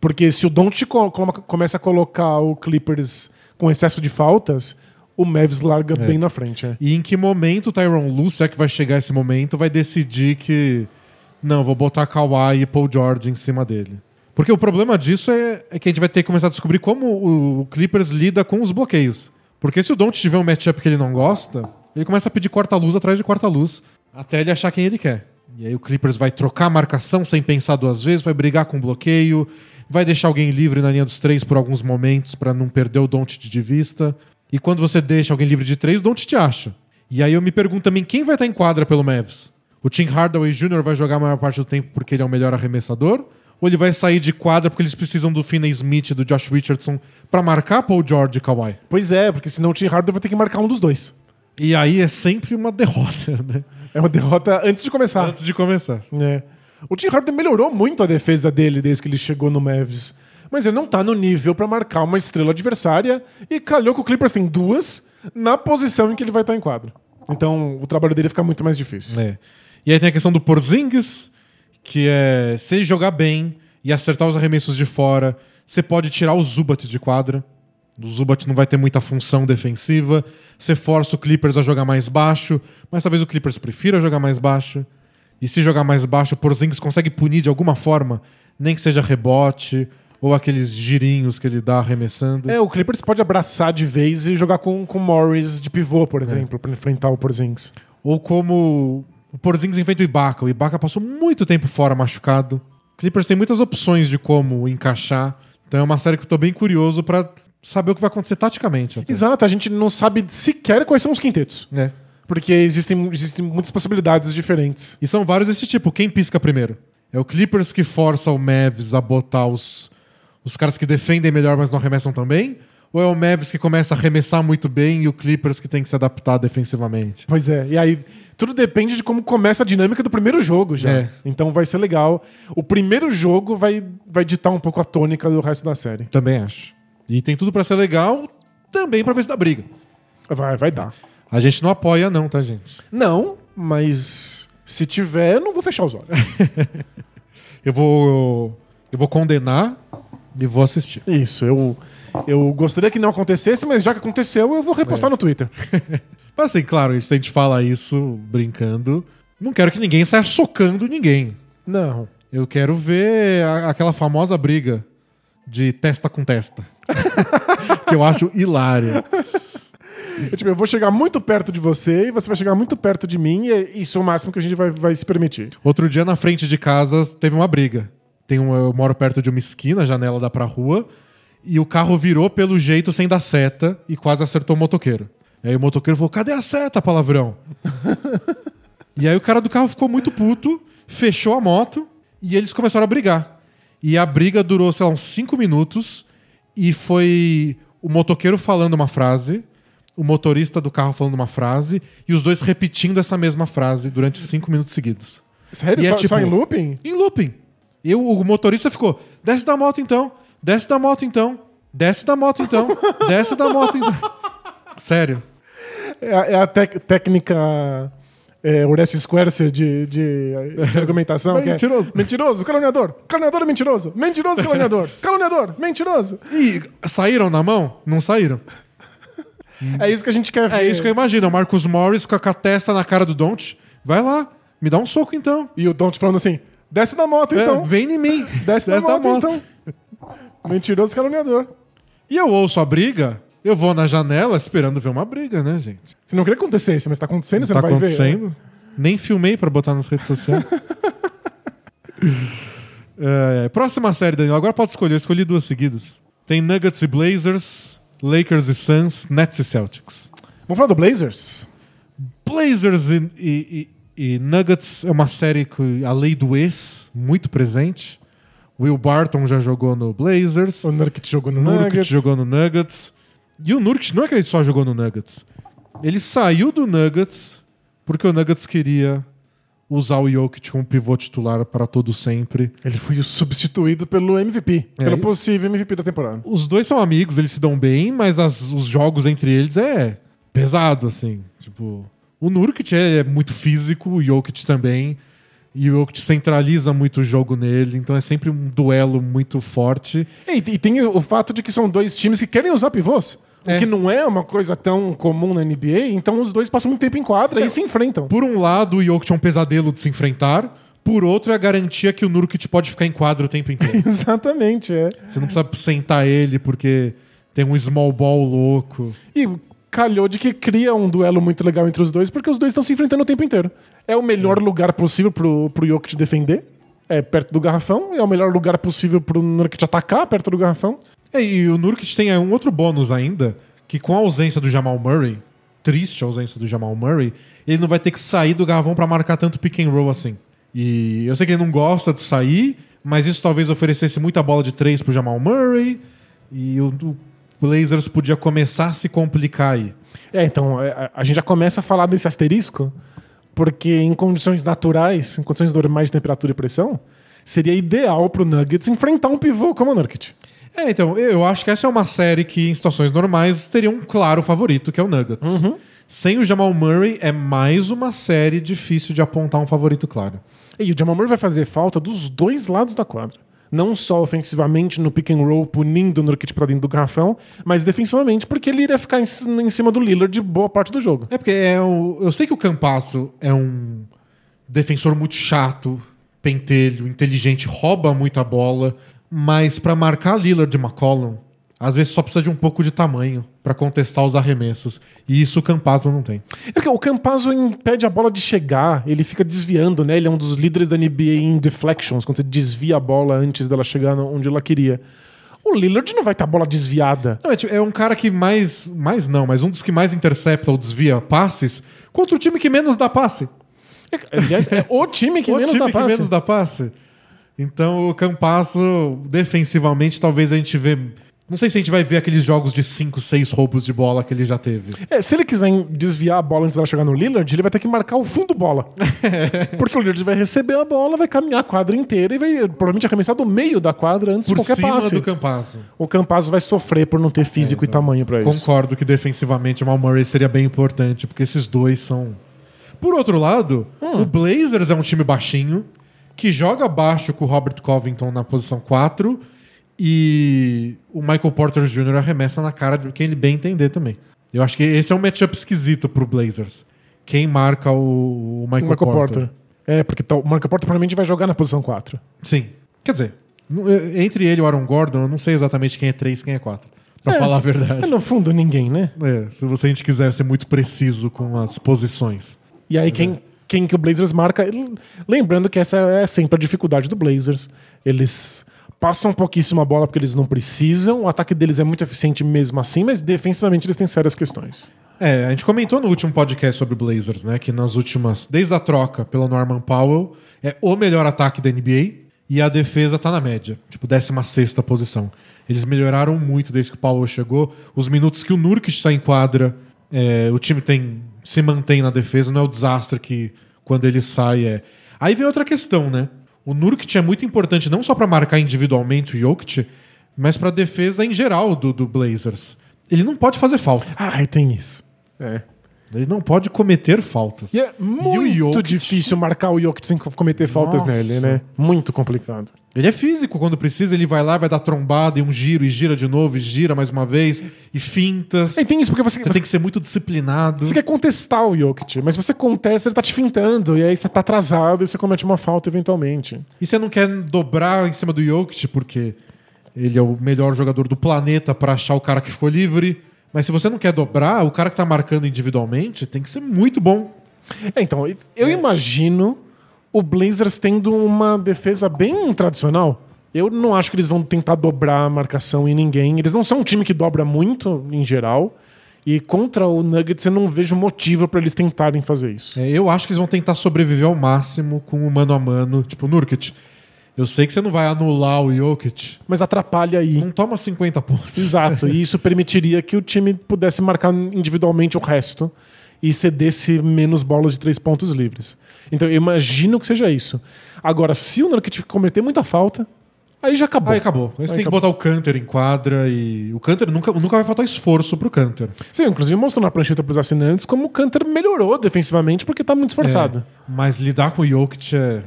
Porque se o coloca- começa a colocar o Clippers com excesso de faltas, o Mavs larga bem na frente. É. E em que momento o Tyron Lue, se é que vai chegar esse momento, vai decidir que não, vou botar Kawhi e Paul George em cima dele. Porque o problema disso é, é que a gente vai ter que começar a descobrir como o Clippers lida com os bloqueios. Porque se o Don't tiver um matchup que ele não gosta, ele começa a pedir corta-luz atrás de corta-luz, até ele achar quem ele quer. E aí o Clippers vai trocar a marcação sem pensar duas vezes, vai brigar com bloqueio, vai deixar alguém livre na linha dos três por alguns momentos para não perder o Don't de vista. E quando você deixa alguém livre de três, o Don't te acha. E aí eu me pergunto também quem vai estar em quadra pelo Mavs. O Tim Hardaway Jr. vai jogar a maior parte do tempo porque ele é o melhor arremessador? Ou ele vai sair de quadra porque eles precisam do Finney Smith e do Josh Richardson para marcar Paul George e Kawhi? Pois é, porque senão o Tim Hardaway vai ter que marcar um dos dois. E aí é sempre uma derrota, né? É uma derrota antes de começar. Antes de começar. É. O Tim Hardaway melhorou muito a defesa dele desde que ele chegou no Mavs. Mas ele não tá no nível para marcar uma estrela adversária. E calhou que o Clippers tem duas na posição em que ele vai estar em quadro. Então o trabalho dele fica muito mais difícil. É. E aí tem a questão do Porzingis, que é se ele jogar bem e acertar os arremessos de fora, você pode tirar o Zubat de quadra. O Zubat não vai ter muita função defensiva. Você força o Clippers a jogar mais baixo, mas talvez o Clippers prefira jogar mais baixo. E se jogar mais baixo, o Porzingis consegue punir de alguma forma, nem que seja rebote ou aqueles girinhos que ele dá arremessando. É, o Clippers pode abraçar de vez e jogar com o Morris de pivô, por exemplo, para enfrentar o Porzingis. Ou como o Porzingis enfrenta o Ibaka. O Ibaka passou muito tempo fora machucado. O Clippers tem muitas opções de como encaixar. Então é uma série que eu tô bem curioso para saber o que vai acontecer taticamente. até. Exato, a gente não sabe sequer quais são os quintetos. É. Porque existem, existem muitas possibilidades diferentes. E são vários desse tipo. Quem pisca primeiro? É o Clippers que força o Mavs a botar os, os caras que defendem melhor, mas não arremessam também? Ou é o Mavs que começa a arremessar muito bem e o Clippers que tem que se adaptar defensivamente? Pois é, e aí tudo depende de como começa a dinâmica do primeiro jogo já. É. Então vai ser legal. O primeiro jogo vai, vai ditar um pouco a tônica do resto da série. Também acho. E tem tudo pra ser legal, também pra ver se dá briga. Vai, vai dar. A gente não apoia, não, tá, gente? Não, mas se tiver, eu não vou fechar os olhos. Eu vou. Eu vou condenar e vou assistir. Isso, eu, eu gostaria que não acontecesse, mas já que aconteceu, eu vou repostar no Twitter. Mas assim, claro, se a gente fala isso brincando, não quero que ninguém saia socando ninguém. Não. Eu quero ver a- aquela famosa briga de testa com testa. que eu acho hilária. Eu, tipo, eu vou chegar muito perto de você e você vai chegar muito perto de mim, e isso é o máximo que a gente vai, vai se permitir. Outro dia, na frente de casa, teve uma briga. Tem um, eu moro perto de uma esquina, a janela dá pra rua, e o carro virou pelo jeito sem dar seta e quase acertou o motoqueiro. Aí o motoqueiro falou: cadê a seta, palavrão? e aí o cara do carro ficou muito puto, fechou a moto e eles começaram a brigar. E a briga durou, sei lá, uns 5 minutos e foi o motoqueiro falando uma frase, o motorista do carro falando uma frase e os dois repetindo essa mesma frase durante 5 minutos seguidos. Sério? E é só, tipo- só em looping? Em looping. E o, o motorista ficou: desce da moto então, desce da moto então, desce da moto então, desce da moto então. Sério. É, a- é a tec- técnica é, Orestes Quercia de, de, de argumentação. é Mentiroso. mentiroso, caluniador. Caluniador é mentiroso. Mentiroso, caluniador. caluniador, mentiroso. E saíram na mão? Não saíram. É isso que a gente quer ver. É isso que eu imagino. O Marcus Morris com a, com a testa na cara do Don't. Vai lá, me dá um soco então. E o Don't falando assim: desce da moto É, então. vem em mim. Desce, da, moto, então. Mentiroso caluniador. E eu ouço a briga, eu vou na janela esperando ver uma briga, né, gente? Você não queria que acontecesse, mas tá acontecendo, você tá não vai acontecendo. Nem filmei pra botar nas redes sociais. É, próxima série, Daniel. Agora pode escolher. Eu escolhi duas seguidas. Tem Nuggets e Blazers, Lakers e Suns, Nets e Celtics. ver. Vamos falar do Blazers? Blazers e, e- e- e Nuggets é uma série que a lei do ex, muito presente. Will Barton já jogou no Blazers. O Nurkic jogou no O Nurkic Nuggets. jogou no Nuggets. E o Nurkic não é que ele só jogou no Nuggets. Ele saiu do Nuggets porque o Nuggets queria usar o Jokic como pivô titular para todo sempre. Ele foi substituído pelo MVP. É, pelo possível MVP da temporada. Os dois são amigos, eles se dão bem, mas as- os jogos entre eles é pesado, assim. Tipo, o Nurkic é, é muito físico, o Jokic também. E o Jokic centraliza muito o jogo nele, então é sempre um duelo muito forte. E tem o fato de que são dois times que querem usar pivôs. É. O que não é uma coisa tão comum na NBA, então os dois passam muito tempo em quadra e se enfrentam. Por um lado, o Jokic é um pesadelo de se enfrentar. Por outro, é a garantia que o Nurkic pode ficar em quadro o tempo inteiro. Exatamente, é. Você não precisa sentar ele porque tem um small ball louco. E calhou de que cria um duelo muito legal entre os dois, porque os dois estão se enfrentando o tempo inteiro. É o melhor lugar possível pro, pro Jokic defender, é perto do garrafão, é o melhor lugar possível pro Nurkic atacar perto do garrafão. É, e o Nurkic tem um outro bônus ainda, que com a ausência do Jamal Murray, triste a ausência do Jamal Murray, ele não vai ter que sair do garrafão pra marcar tanto pick and roll assim. E eu sei que ele não gosta de sair, mas isso talvez oferecesse muita bola de três pro Jamal Murray, e o, o Blazers podia começar a se complicar aí. É, então, é, a, a gente já começa a falar desse asterisco, porque em condições naturais, em condições normais de temperatura e pressão, seria ideal pro Nuggets enfrentar um pivô como o Nurkic. É, então, eu acho que essa é uma série que, em situações normais, teria um claro favorito, que é o Nuggets. Sem o Jamal Murray, é mais uma série difícil de apontar um favorito claro. E o Jamal Murray vai fazer falta dos dois lados da quadra. Não só ofensivamente no pick and roll, punindo o Nurkic pra dentro do garrafão, mas defensivamente porque ele iria ficar em cima do Lillard de boa parte do jogo. É porque é o, eu sei que o Campasso é um defensor muito chato, pentelho, inteligente, rouba muita bola, mas pra marcar Lillard e McCollum, às vezes só precisa de um pouco de tamanho pra contestar os arremessos. E isso o Campasso não tem. É o Campazzo impede a bola de chegar, ele fica desviando, né? Ele é um dos líderes da NBA em deflections, quando você desvia a bola antes dela chegar onde ela queria. O Lillard não vai ter a bola desviada. Não, é, tipo, é um cara que mais. Mais não, mas um dos que mais intercepta ou desvia passes contra o time que menos dá passe. Aliás, é o time que o menos time dá que passe. menos dá passe. Então o Campasso, defensivamente, talvez a gente vê. Não sei se a gente vai ver aqueles jogos de 5, 6 roubos de bola que ele já teve. É, se ele quiser desviar a bola antes dela chegar no Lillard, ele vai ter que marcar o fundo bola. Porque o Lillard vai receber a bola, vai caminhar a quadra inteira e vai provavelmente arremessar do meio da quadra antes Por de qualquer cima passe. do Campasso. O Campazzo vai sofrer por não ter físico e tamanho pra isso. Concordo que defensivamente o Mal Murray seria bem importante, porque esses dois são. Por outro lado, Hum. o Blazers é um time baixinho, que joga baixo com o Robert Covington na posição 4 e o Michael Porter Jr. arremessa na cara de quem ele bem entender também. Eu acho que esse é um matchup esquisito pro Blazers. Quem marca o, o Michael, Michael Porter. Porter. É, porque tá- o Michael Porter provavelmente vai jogar na posição 4. Sim. Quer dizer, entre ele e o Aaron Gordon, eu não sei exatamente quem é 3 e quem é 4. Pra É. falar a verdade. É, no fundo, ninguém, né? É, se você a gente quiser ser muito preciso com as posições. E aí, quem, quem que o Blazers marca. Lembrando que essa é sempre a dificuldade do Blazers. Eles passam pouquíssima bola porque eles não precisam. O ataque deles é muito eficiente mesmo assim, mas defensivamente eles têm sérias questões. É, a gente comentou no último podcast sobre o Blazers, né? Que nas últimas. Desde a troca pelo Norman Powell, é o melhor ataque da NBA e a defesa tá na média. Tipo, 16 posição. Eles melhoraram muito desde que o Powell chegou. Os minutos que o Nurkic está em quadra, é, o time tem se mantém na defesa, não é o desastre que quando ele sai é. Aí vem outra questão, né? O Nurkic é muito importante não só para marcar individualmente o Jokic, mas para defesa em geral do, do Blazers. Ele não pode fazer falta. Ah, tem isso. É. Ele não pode cometer faltas. E é muito Jokic- difícil marcar o Jokic sem cometer faltas Nossa. nele, né? Muito complicado. Ele é físico quando precisa, ele vai lá, vai dar trombada e um giro, e gira de novo, e gira mais uma vez, e fintas. E tem isso porque você, Você você, tem que ser muito disciplinado. você quer contestar o Jokic, mas se você contesta, ele tá te fintando, e aí você tá atrasado e você comete uma falta eventualmente. E você não quer dobrar em cima do Jokic, porque ele é o melhor jogador do planeta pra achar o cara que ficou livre. Mas se você não quer dobrar, o cara que tá marcando individualmente tem que ser muito bom. É, então, eu imagino o Blazers tendo uma defesa bem tradicional. Eu não acho que eles vão tentar dobrar a marcação em ninguém. Eles não são um time que dobra muito, em geral. E contra o Nuggets eu não vejo motivo pra eles tentarem fazer isso. É, eu acho que eles vão tentar sobreviver ao máximo com o mano a mano. Tipo, Nurkic, eu sei que você não vai anular o Jokic. Mas atrapalha aí. Não toma 50 pontos. Exato. E isso permitiria que o time pudesse marcar individualmente o resto e cedesse menos bolas de três pontos livres. Então eu imagino que seja isso. Agora, se o Nurkic cometer muita falta, aí já acabou. Aí acabou. Aí você Aí tem que acabou. botar o Canter em quadra e. O Canter nunca, nunca vai faltar esforço pro Canter. Sim, inclusive mostrou na prancheta pros assinantes como o Cantor melhorou defensivamente porque tá muito esforçado. É, mas lidar com o Jokic é.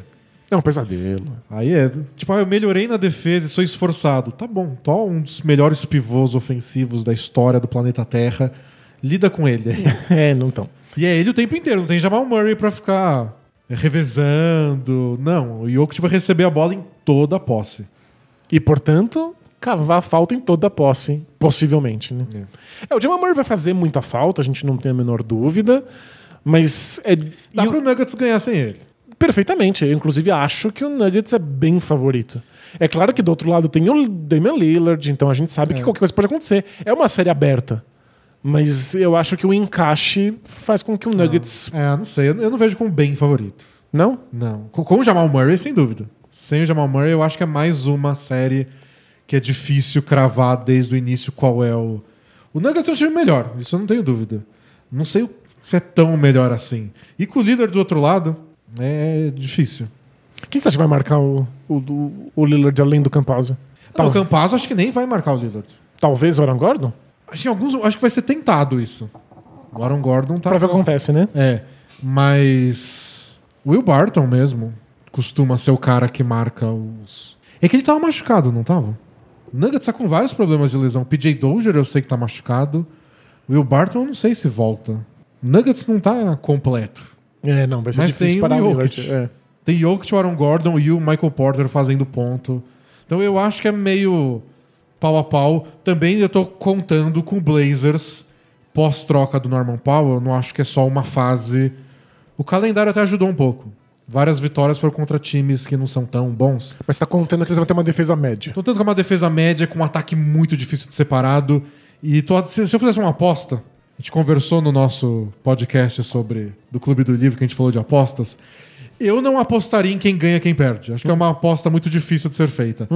É um pesadelo. Aí é, tipo, ah, eu melhorei na defesa e sou esforçado. Tá bom, tô um dos melhores pivôs ofensivos da história do planeta Terra. Lida com ele. É, não tão. e é ele o tempo inteiro, não tem Jamal Murray pra ficar revezando. Não, o Jokic vai receber a bola em toda a posse. E, portanto, cavar falta em toda a posse, possivelmente, né? É, o Jamal Murray vai fazer muita falta, a gente não tem a menor dúvida, mas é... Dá e pro o- Nuggets ganhar sem ele. Perfeitamente. Eu, inclusive, acho que o Nuggets é bem favorito. É claro que do outro lado tem o Damian Lillard, então a gente sabe que qualquer coisa pode acontecer. É uma série aberta. Mas eu acho que o encaixe faz com que o Nuggets. É, não sei, eu não vejo como bem favorito. Não? Não. Com, com o Jamal Murray, sem dúvida. Sem o Jamal Murray, eu acho que é mais uma série que é difícil cravar desde o início qual é o. O Nuggets é um time melhor, isso eu não tenho dúvida. Não sei se é tão melhor assim. E com o líder do outro lado, é difícil. Quem você acha que vai marcar o, o, o- Lillard além do Campazzo? Não, o Campazzo acho que nem vai marcar o Lillard. Talvez o Aaron Gordon? Acho que, alguns, acho que vai ser tentado isso. O Aaron Gordon tá. Pra ver o que acontece, né? É, mas. O Will Barton mesmo costuma ser o cara que marca os. É que ele tava machucado, não tava? O Nuggets tá com vários problemas de lesão. PJ Dozier eu sei que tá machucado. O Will Barton eu não sei se volta. O Nuggets não tá completo. É, não, vai ser Mas difícil tem o parar o Jokic. É. Tem Jokic, o Aaron Gordon e o Michael Porter fazendo ponto. Então eu acho que é meio pau a pau. Também eu tô contando com o Blazers pós-troca do Norman Powell. Eu não acho que é só uma fase. O calendário até ajudou um pouco. Várias vitórias foram contra times que não são tão bons. Mas tá contando que eles vão ter uma defesa média. Então, tanto que é uma defesa média com um ataque muito difícil de ser parado. E tô- se, se eu fizesse uma aposta, a gente conversou no nosso podcast sobre do Clube do Livro, que a gente falou de apostas. Eu não apostaria em quem ganha e quem perde. Acho que é uma aposta muito difícil de ser feita.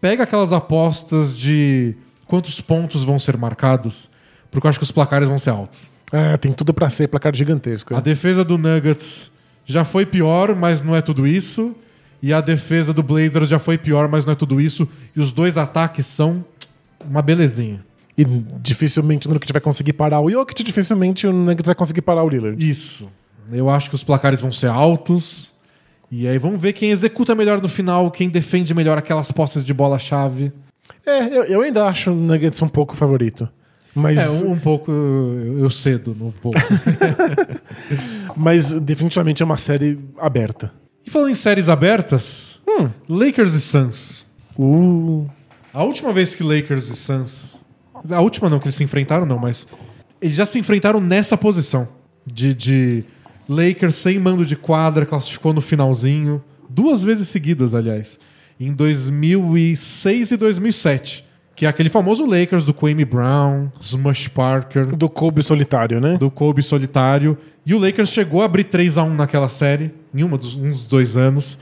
Pega aquelas apostas de quantos pontos vão ser marcados, porque eu acho que os placares vão ser altos. É, tem tudo pra ser placar gigantesco. A defesa do Nuggets já foi pior, mas não é tudo isso. E a defesa do Blazers já foi pior, mas não é tudo isso. E os dois ataques são uma belezinha. E dificilmente o Nuggets vai conseguir parar o Jokic, dificilmente o Nuggets vai conseguir parar o Lillard. Isso. Eu acho que os placares vão ser altos. E aí vamos ver quem executa melhor no final, quem defende melhor aquelas posses de bola-chave. É, eu, eu ainda acho o Nuggets um pouco favorito. Mas, É, um, um pouco eu, cedo no pouco. mas definitivamente é uma série aberta. e falando em séries abertas, Lakers e Suns. Uh, A última vez que Lakers e Suns. A última não, que eles se enfrentaram, não, mas. Eles já se enfrentaram nessa posição. De, de Lakers sem mando de quadra, classificou no finalzinho. Duas vezes seguidas, aliás. Em 2006 e 2007. Que é aquele famoso Lakers do Kwame Brown, Smush Parker, do Kobe solitário, né? do Kobe solitário. E o Lakers chegou a abrir 3 a 1 naquela série, em uma dos, uns dois anos.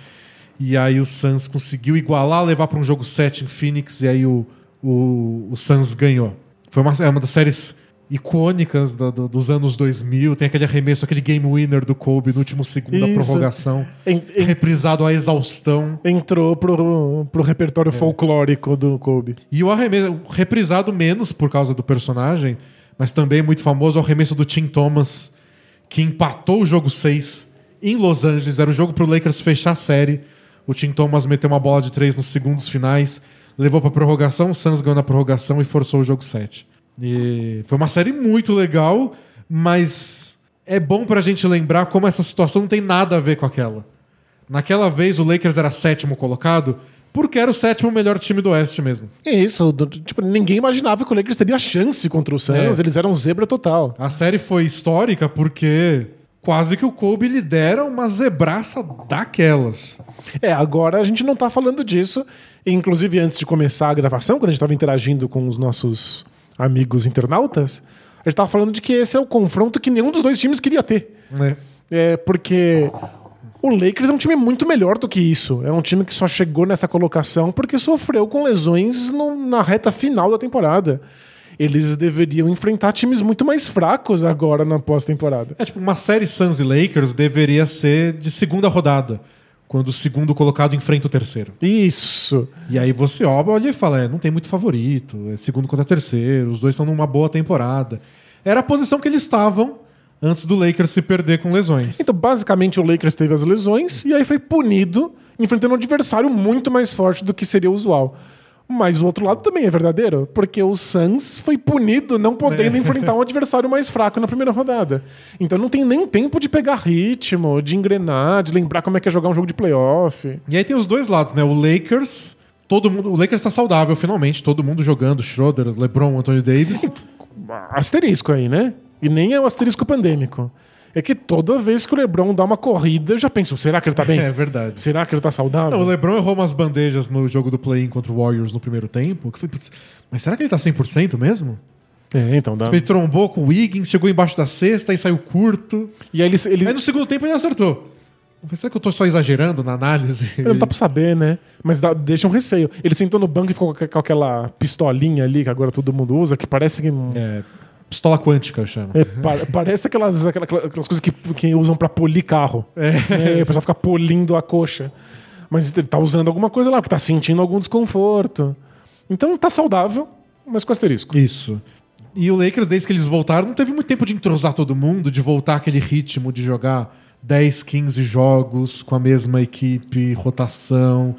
E aí o Suns conseguiu igualar, levar para um jogo 7 em Phoenix, e aí o, o, o Suns ganhou. Foi uma, é uma das séries icônicas da- do- dos anos 2000. Tem aquele arremesso, aquele game winner do Kobe no último segundo da Isso. prorrogação, En- en- reprisado à exaustão. entrou pro, pro repertório folclórico do Kobe. E o arremesso, reprisado menos por causa do personagem, mas também muito famoso, o arremesso do Tim Thomas, que empatou o jogo 6 em Los Angeles. Era o jogo pro Lakers fechar a série. O Tim Thomas meteu uma bola de 3 nos segundos finais, levou pra prorrogação, o Suns ganhou na prorrogação e forçou o jogo 7. E foi uma série muito legal, mas é bom pra gente lembrar como essa situação não tem nada a ver com aquela. Naquela vez o Lakers era sétimo colocado, porque era o sétimo melhor time do Oeste mesmo. É isso, tipo, ninguém imaginava que o Lakers teria chance contra o Suns, É. eles eram zebra total. A série foi histórica porque quase que o Kobe lidera uma zebraça daquelas. É, agora a gente não tá falando disso. Inclusive, antes de começar a gravação, quando a gente tava interagindo com os nossos amigos internautas, a gente tava falando de que esse é o confronto que nenhum dos dois times queria ter. Né? É, porque o Lakers é um time muito melhor do que isso. É um time que só chegou nessa colocação porque sofreu com lesões no- na reta final da temporada. Eles deveriam enfrentar times muito mais fracos agora na pós-temporada. É tipo, uma série Suns e Lakers deveria ser de segunda rodada, quando o segundo colocado enfrenta o terceiro. Isso. E aí você olha e fala, é, não tem muito favorito, é segundo contra terceiro, os dois estão numa boa temporada. Era a posição que eles estavam antes do Lakers se perder com lesões. Então, basicamente, o Lakers teve as lesões e aí foi punido enfrentando um adversário muito mais forte do que seria usual. Mas o outro lado também é verdadeiro, porque o Suns foi punido não podendo É. enfrentar um adversário mais fraco na primeira rodada. Então não tem nem tempo de pegar ritmo, de engrenar, de lembrar como é que é jogar um jogo de playoff. E aí tem os dois lados, né? O Lakers, todo mundo, o Lakers tá saudável finalmente, todo mundo jogando, Schroeder, LeBron, Anthony Davis. Asterisco aí, né? E nem é o asterisco pandêmico. É que toda vez que o LeBron dá uma corrida, eu já penso, será que ele tá bem? É verdade. Será que ele tá saudável? Não, o LeBron errou umas bandejas no jogo do play-in contra o Warriors no primeiro tempo. Foi, mas será que ele tá 100% mesmo? É, então dá. Ele trombou com o Wiggins, chegou embaixo da cesta e saiu curto. E aí ele, ele, Aí no segundo tempo ele acertou. Será que eu tô só exagerando na análise? Ele não tá pra saber, né? Mas dá- deixa um receio. Ele sentou no banco e ficou com, com aquela pistolinha ali que agora todo mundo usa, que parece que. É, pistola quântica, eu chamo. é, pa- parece aquelas, aquela- aquelas coisas que, que usam pra polir carro. É. o pessoal fica polindo a coxa. Mas ele tá usando alguma coisa lá, porque tá sentindo algum desconforto. Então tá saudável, mas com asterisco. Isso. E o Lakers, desde que eles voltaram, não teve muito tempo de entrosar todo mundo, de voltar aquele ritmo de jogar 10, 15 jogos com a mesma equipe, rotação,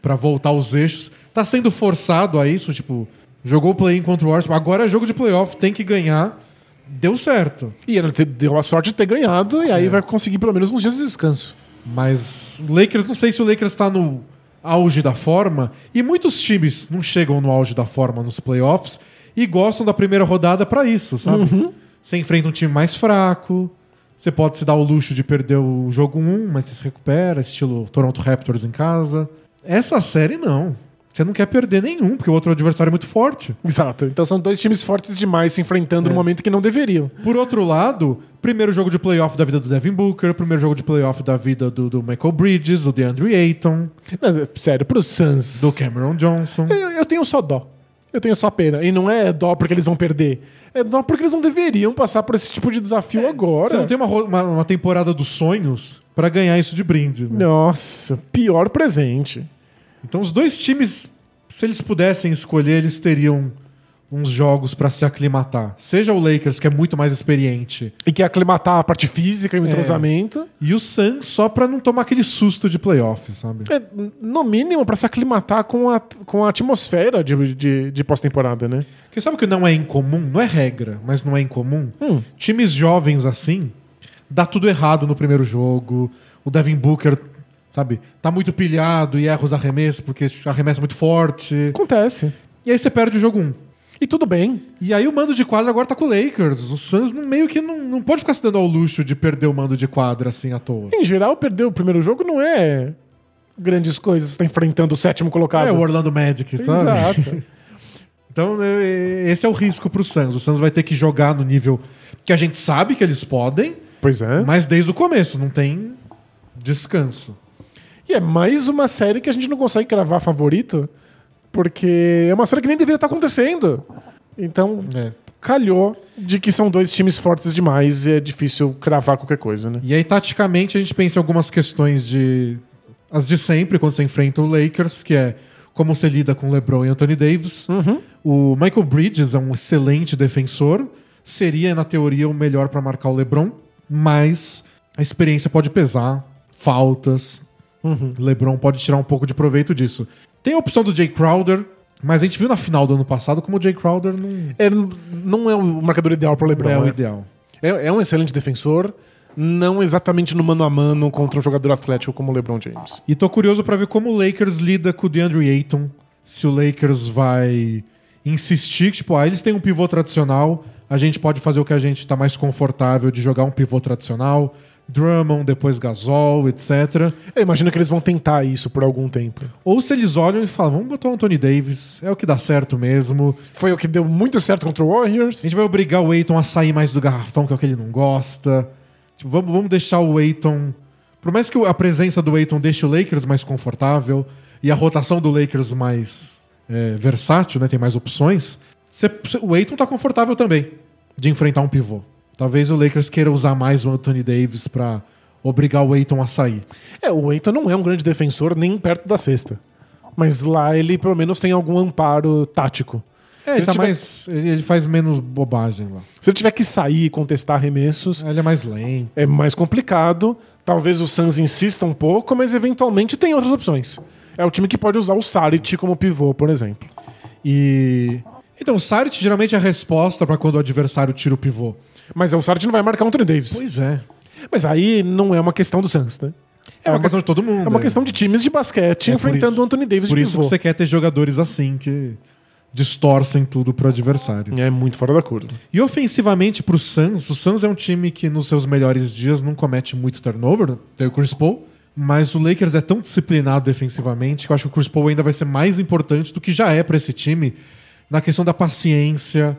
pra voltar aos eixos. Tá sendo forçado a isso, tipo, jogou o play-in contra o Warriors, agora é jogo de playoff, tem que ganhar. Deu certo. E ele te- deu a sorte de ter ganhado, e É. aí vai conseguir pelo menos uns dias de descanso. Mas Lakers, não sei se o Lakers tá no auge da forma, e muitos times não chegam no auge da forma nos playoffs e gostam da primeira rodada pra isso, sabe? Você enfrenta um time mais fraco, você pode se dar o luxo de perder o jogo 1, mas você se recupera, estilo Toronto Raptors em casa. Essa série não. Você não quer perder nenhum, porque o outro adversário é muito forte. Exato. Então são dois times fortes demais se enfrentando É. no momento que não deveriam. Por outro lado, primeiro jogo de playoff da vida do Devin Booker, primeiro jogo de playoff da vida do, do Michael Bridges, do DeAndre Ayton, Mas, Sério, pro Suns. do Cameron Johnson. Eu, eu tenho só dó. Eu tenho só pena. E não é dó porque eles vão perder. É dó porque eles não deveriam passar por esse tipo de desafio agora. Você não tem uma, uma, uma temporada dos sonhos pra ganhar isso de brinde. né? Nossa, pior presente. Então os dois times, se eles pudessem escolher, eles teriam uns jogos pra se aclimatar. Seja o Lakers, que é muito mais experiente, E que aclimatar a parte física e o entrosamento. e o Suns só pra não tomar aquele susto de playoff, sabe? É, no mínimo, pra se aclimatar com a, com a atmosfera de, de, de pós-temporada, né? Porque sabe o que não é incomum? Não é regra, mas não é incomum. Times jovens assim, dá tudo errado no primeiro jogo. O Devin Booker, sabe, tá muito pilhado e erra os arremessos porque arremessa muito forte. Acontece. E aí você perde o jogo 1. E tudo bem. E aí o mando de quadra agora tá com o Lakers. O Suns não- meio que não, não pode ficar se dando ao luxo de perder o mando de quadra assim à toa. Em geral, perder o primeiro jogo não é grandes coisas. Você tá enfrentando o sétimo colocado. É o Orlando Magic, sabe? Exato. Então, é, esse é o risco pro Suns. O Suns vai ter que jogar no nível que a gente sabe que eles podem, pois é. mas desde o começo, não tem descanso. E é mais uma série que a gente não consegue cravar favorito, porque é uma série que nem deveria estar acontecendo. Então, É. calhou de que são dois times fortes demais e é difícil cravar qualquer coisa, né? E aí, taticamente, a gente pensa em algumas questões de. As de sempre, quando você enfrenta o Lakers, que é como você lida com LeBron e Anthony Davis. O Michael Bridges é um excelente defensor. Seria, na teoria, o melhor para marcar o LeBron, mas a experiência pode pesar, faltas. LeBron pode tirar um pouco de proveito disso. Tem a opção do Jay Crowder, mas a gente viu na final do ano passado como o Jay Crowder não É, não é o marcador ideal para o LeBron. é o né? ideal. É, é um excelente defensor, não exatamente no mano a mano contra um jogador atlético como o LeBron James. E tô curioso pra ver como o Lakers lida com o DeAndre Ayton. Se o Lakers vai insistir, que, tipo, ah, eles têm um pivô tradicional, a gente pode fazer o que a gente tá mais confortável de jogar um pivô tradicional. Drummond, depois Gasol, etc. Eu imagino que eles vão tentar isso por algum tempo. Ou se eles olham e falam, vamos botar o Anthony Davis, é o que dá certo mesmo. Foi o que deu muito certo contra o Warriors. A gente vai obrigar o Aiton a sair mais do garrafão, que é o que ele não gosta. Tipo, vamos, vamos deixar o Aiton. Por mais que a presença do Aiton deixe o Lakers mais confortável e a rotação do Lakers mais é, versátil, né? Tem mais opções. o Aiton tá confortável também de enfrentar um pivô. Talvez o Lakers queira usar mais o Anthony Davis pra obrigar o Aiton a sair. É, o Eiton não é um grande defensor nem perto da cesta. Mas lá ele pelo menos tem algum amparo tático. É, ele, ele tá tiver, mais, ele faz menos bobagem lá. se ele tiver que sair e contestar arremessos, Ele é mais lento. é mais complicado. Talvez o Suns insista um pouco, mas eventualmente tem outras opções. É o time que pode usar o Saric como pivô, por exemplo. E. Então, o Saric geralmente é a resposta pra quando o adversário tira o pivô. Mas o Saric não vai marcar o Anthony Davis. Pois é. Mas aí não é uma questão do Suns, né? É uma questão de todo mundo. É uma questão de times de basquete É por enfrentando isso- o Anthony Davis Por de isso pivô. que você quer ter jogadores assim que distorcem tudo pro adversário. É muito fora da curva. E ofensivamente pro Suns, o Suns é um time que nos seus melhores dias não comete muito turnover, tem o Chris Paul, mas o Lakers é tão disciplinado defensivamente que eu acho que o Chris Paul ainda vai ser mais importante do que já é pra esse time na questão da paciência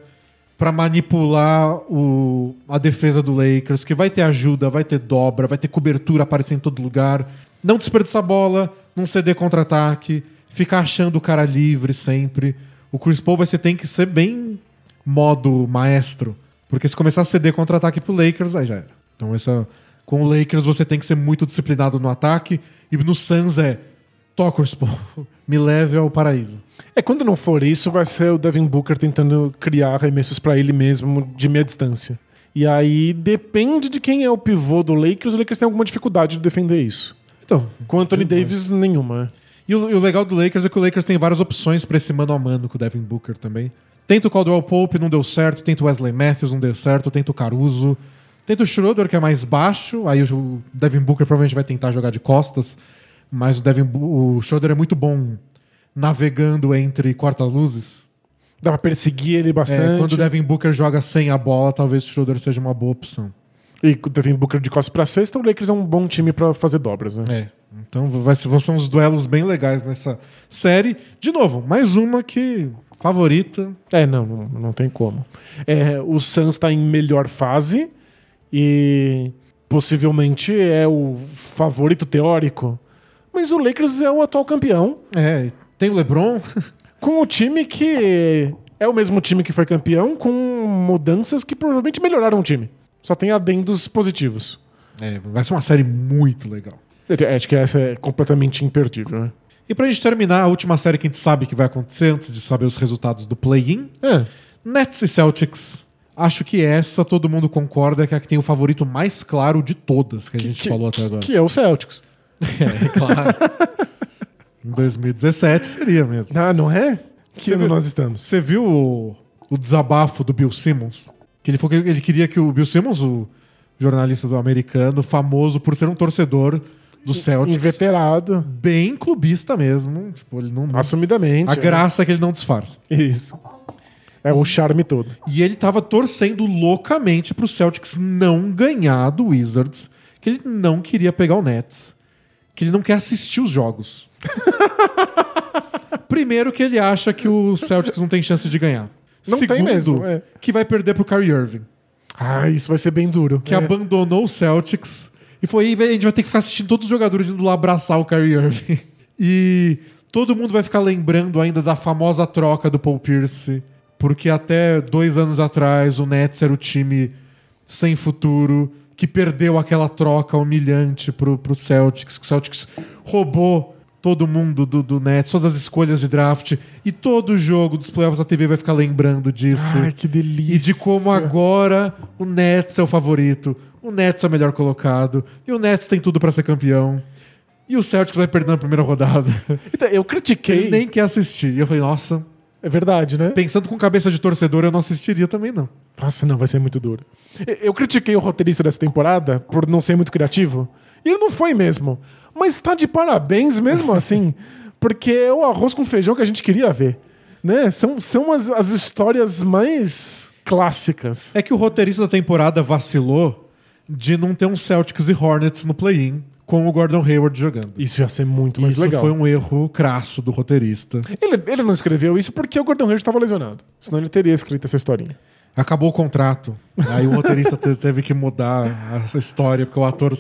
pra manipular o, a defesa do Lakers, que vai ter ajuda, vai ter dobra, vai ter cobertura aparecendo em todo lugar, não desperdiçar bola, não ceder contra-ataque, ficar achando o cara livre sempre. O Chris Paul vai ser, tem que ser bem modo maestro. Porque se começar a ceder contra-ataque pro Lakers, aí já era. Então essa, com o Lakers você tem que ser muito disciplinado no ataque. E no Suns é, Paul, me leve ao paraíso. É, quando não for isso, vai ser o Devin Booker tentando criar arremessos pra ele mesmo de meia distância. E aí depende de quem é o pivô do Lakers, o Lakers tem alguma dificuldade de defender isso. Então, Com Anthony Davis, nenhuma. E o, e o legal do Lakers é que o Lakers tem várias opções pra esse mano a mano com o Devin Booker também. Tenta o Caldwell Pope, não deu certo. Tenta o Wesley Matthews, não deu certo. Tenta o Caruso. Tenta o Schroeder, que é mais baixo. Aí o Devin Booker provavelmente vai tentar jogar de costas. Mas o, Devin, o Schroeder é muito bom navegando entre quarta-luzes. Dá pra perseguir ele É, bastante. quando o Devin Booker joga sem a bola, talvez o Schroeder seja uma boa opção. E o Devin Booker de costas pra sexta, o Lakers é um bom time pra fazer dobras, né? É. Então vai ser, vão ser uns duelos bem legais nessa série. De novo, mais uma que favorita. É, não, não, não tem como. É, o Suns tá em melhor fase e possivelmente é o favorito teórico. Mas o Lakers é o atual campeão, É, tem o LeBron. com o time que é o mesmo time que foi campeão, com mudanças que provavelmente melhoraram o time. Só tem adendos positivos. É, vai ser uma série muito legal. Eu Acho que essa é completamente imperdível, né? E pra gente terminar, a última série que a gente sabe que vai acontecer antes de saber os resultados do play-in, É. Nets e Celtics. Acho que essa todo mundo concorda que é a que tem o favorito mais claro de todas que a gente que, falou até agora. Que é o Celtics. É, claro. em 2017 seria mesmo. Ah, não é? Que Você ano viu- nós estamos? Você viu o, o desabafo do Bill Simmons? Que ele, que ele queria que o Bill Simmons, o jornalista do americano, famoso por ser um torcedor do Celtics, Inveterado. bem clubista mesmo. Tipo, ele não, Assumidamente. a graça é que ele não disfarça. é. Isso. É o charme todo. E ele tava torcendo loucamente pro Celtics não ganhar do Wizards, que ele não queria pegar o Nets, que ele não quer assistir os jogos. Primeiro que ele acha que o Celtics não tem chance de ganhar. Não tem Segundo, mesmo, é. que vai perder pro Kyrie Irving, Ah, isso vai ser bem duro. que É. abandonou o Celtics e foi, "Ih, a gente vai ter que ficar assistindo todos os jogadores indo lá abraçar o Kyrie Irving. E todo mundo vai ficar lembrando ainda da famosa troca do Paul Pierce, porque até dois anos atrás o Nets era o time sem futuro que perdeu aquela troca humilhante pro, pro Celtics. O Celtics roubou todo mundo do, do Nets, todas as escolhas de draft, e todo jogo dos playoffs da TV vai ficar lembrando disso. Ai, que delícia. E de como agora o Nets é o favorito, o Nets é o melhor colocado, e o Nets tem tudo pra ser campeão. E o Celtics vai perder na primeira rodada. Então, eu critiquei. Ele nem quer assistir. E eu falei, nossa, É verdade, né? pensando com cabeça de torcedor, eu não assistiria também, não. Nossa, não, vai ser muito duro. Eu critiquei o roteirista dessa temporada por não ser muito criativo. E ele não foi mesmo. Mas tá de parabéns mesmo assim. Porque é o arroz com feijão que a gente queria ver. Né? São, são as, as histórias mais clássicas. É que o roteirista da temporada vacilou de não ter um Celtics e Hornets no play-in com o Gordon Hayward jogando. Isso ia ser muito mais Isso legal. foi um erro crasso do roteirista. Ele, ele não escreveu isso porque o Gordon Hayward estava lesionado. Senão ele teria escrito essa historinha. Acabou o contrato. Aí o roteirista te- teve que mudar essa história porque o ator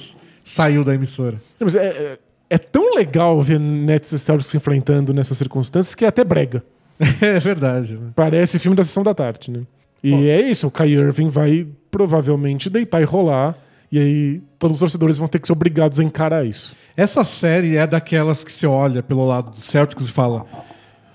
saiu da emissora. Mas é, é, é tão legal ver Nets e Celtics se enfrentando nessas circunstâncias que é até brega. É verdade. Né? Parece filme da sessão da tarde, né? E é isso, o Kyrie Irving vai provavelmente deitar e rolar. E aí todos os torcedores vão ter que ser obrigados a encarar isso. Essa série é daquelas que você olha pelo lado do Celtics e fala: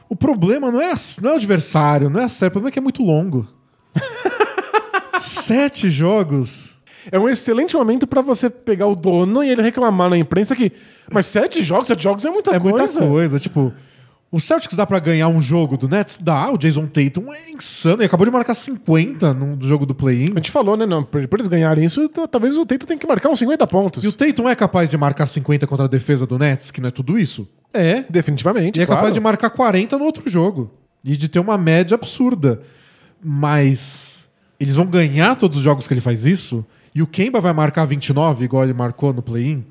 O problema não é, não é o adversário, não é a série, o problema é que é muito longo. Sete jogos. É um excelente momento pra você pegar o dono e ele reclamar na imprensa que. Mas sete jogos, sete jogos é muita É coisa. muita coisa. Tipo, o Celtics dá pra ganhar um jogo do Nets? Dá. O Jason Tatum é insano. Ele acabou de marcar 50 no jogo do play-in. A gente falou, né? Não, eles ganharem isso, talvez o Teito tenha que marcar uns 50 pontos. E o Tatum é capaz de marcar 50 contra a defesa do Nets, que não é tudo isso? É. Definitivamente. E é claro. capaz de marcar 40 no outro jogo. E de ter uma média absurda. Mas eles vão ganhar todos os jogos que ele faz isso? E o Kemba vai marcar 29, igual ele marcou no play-in?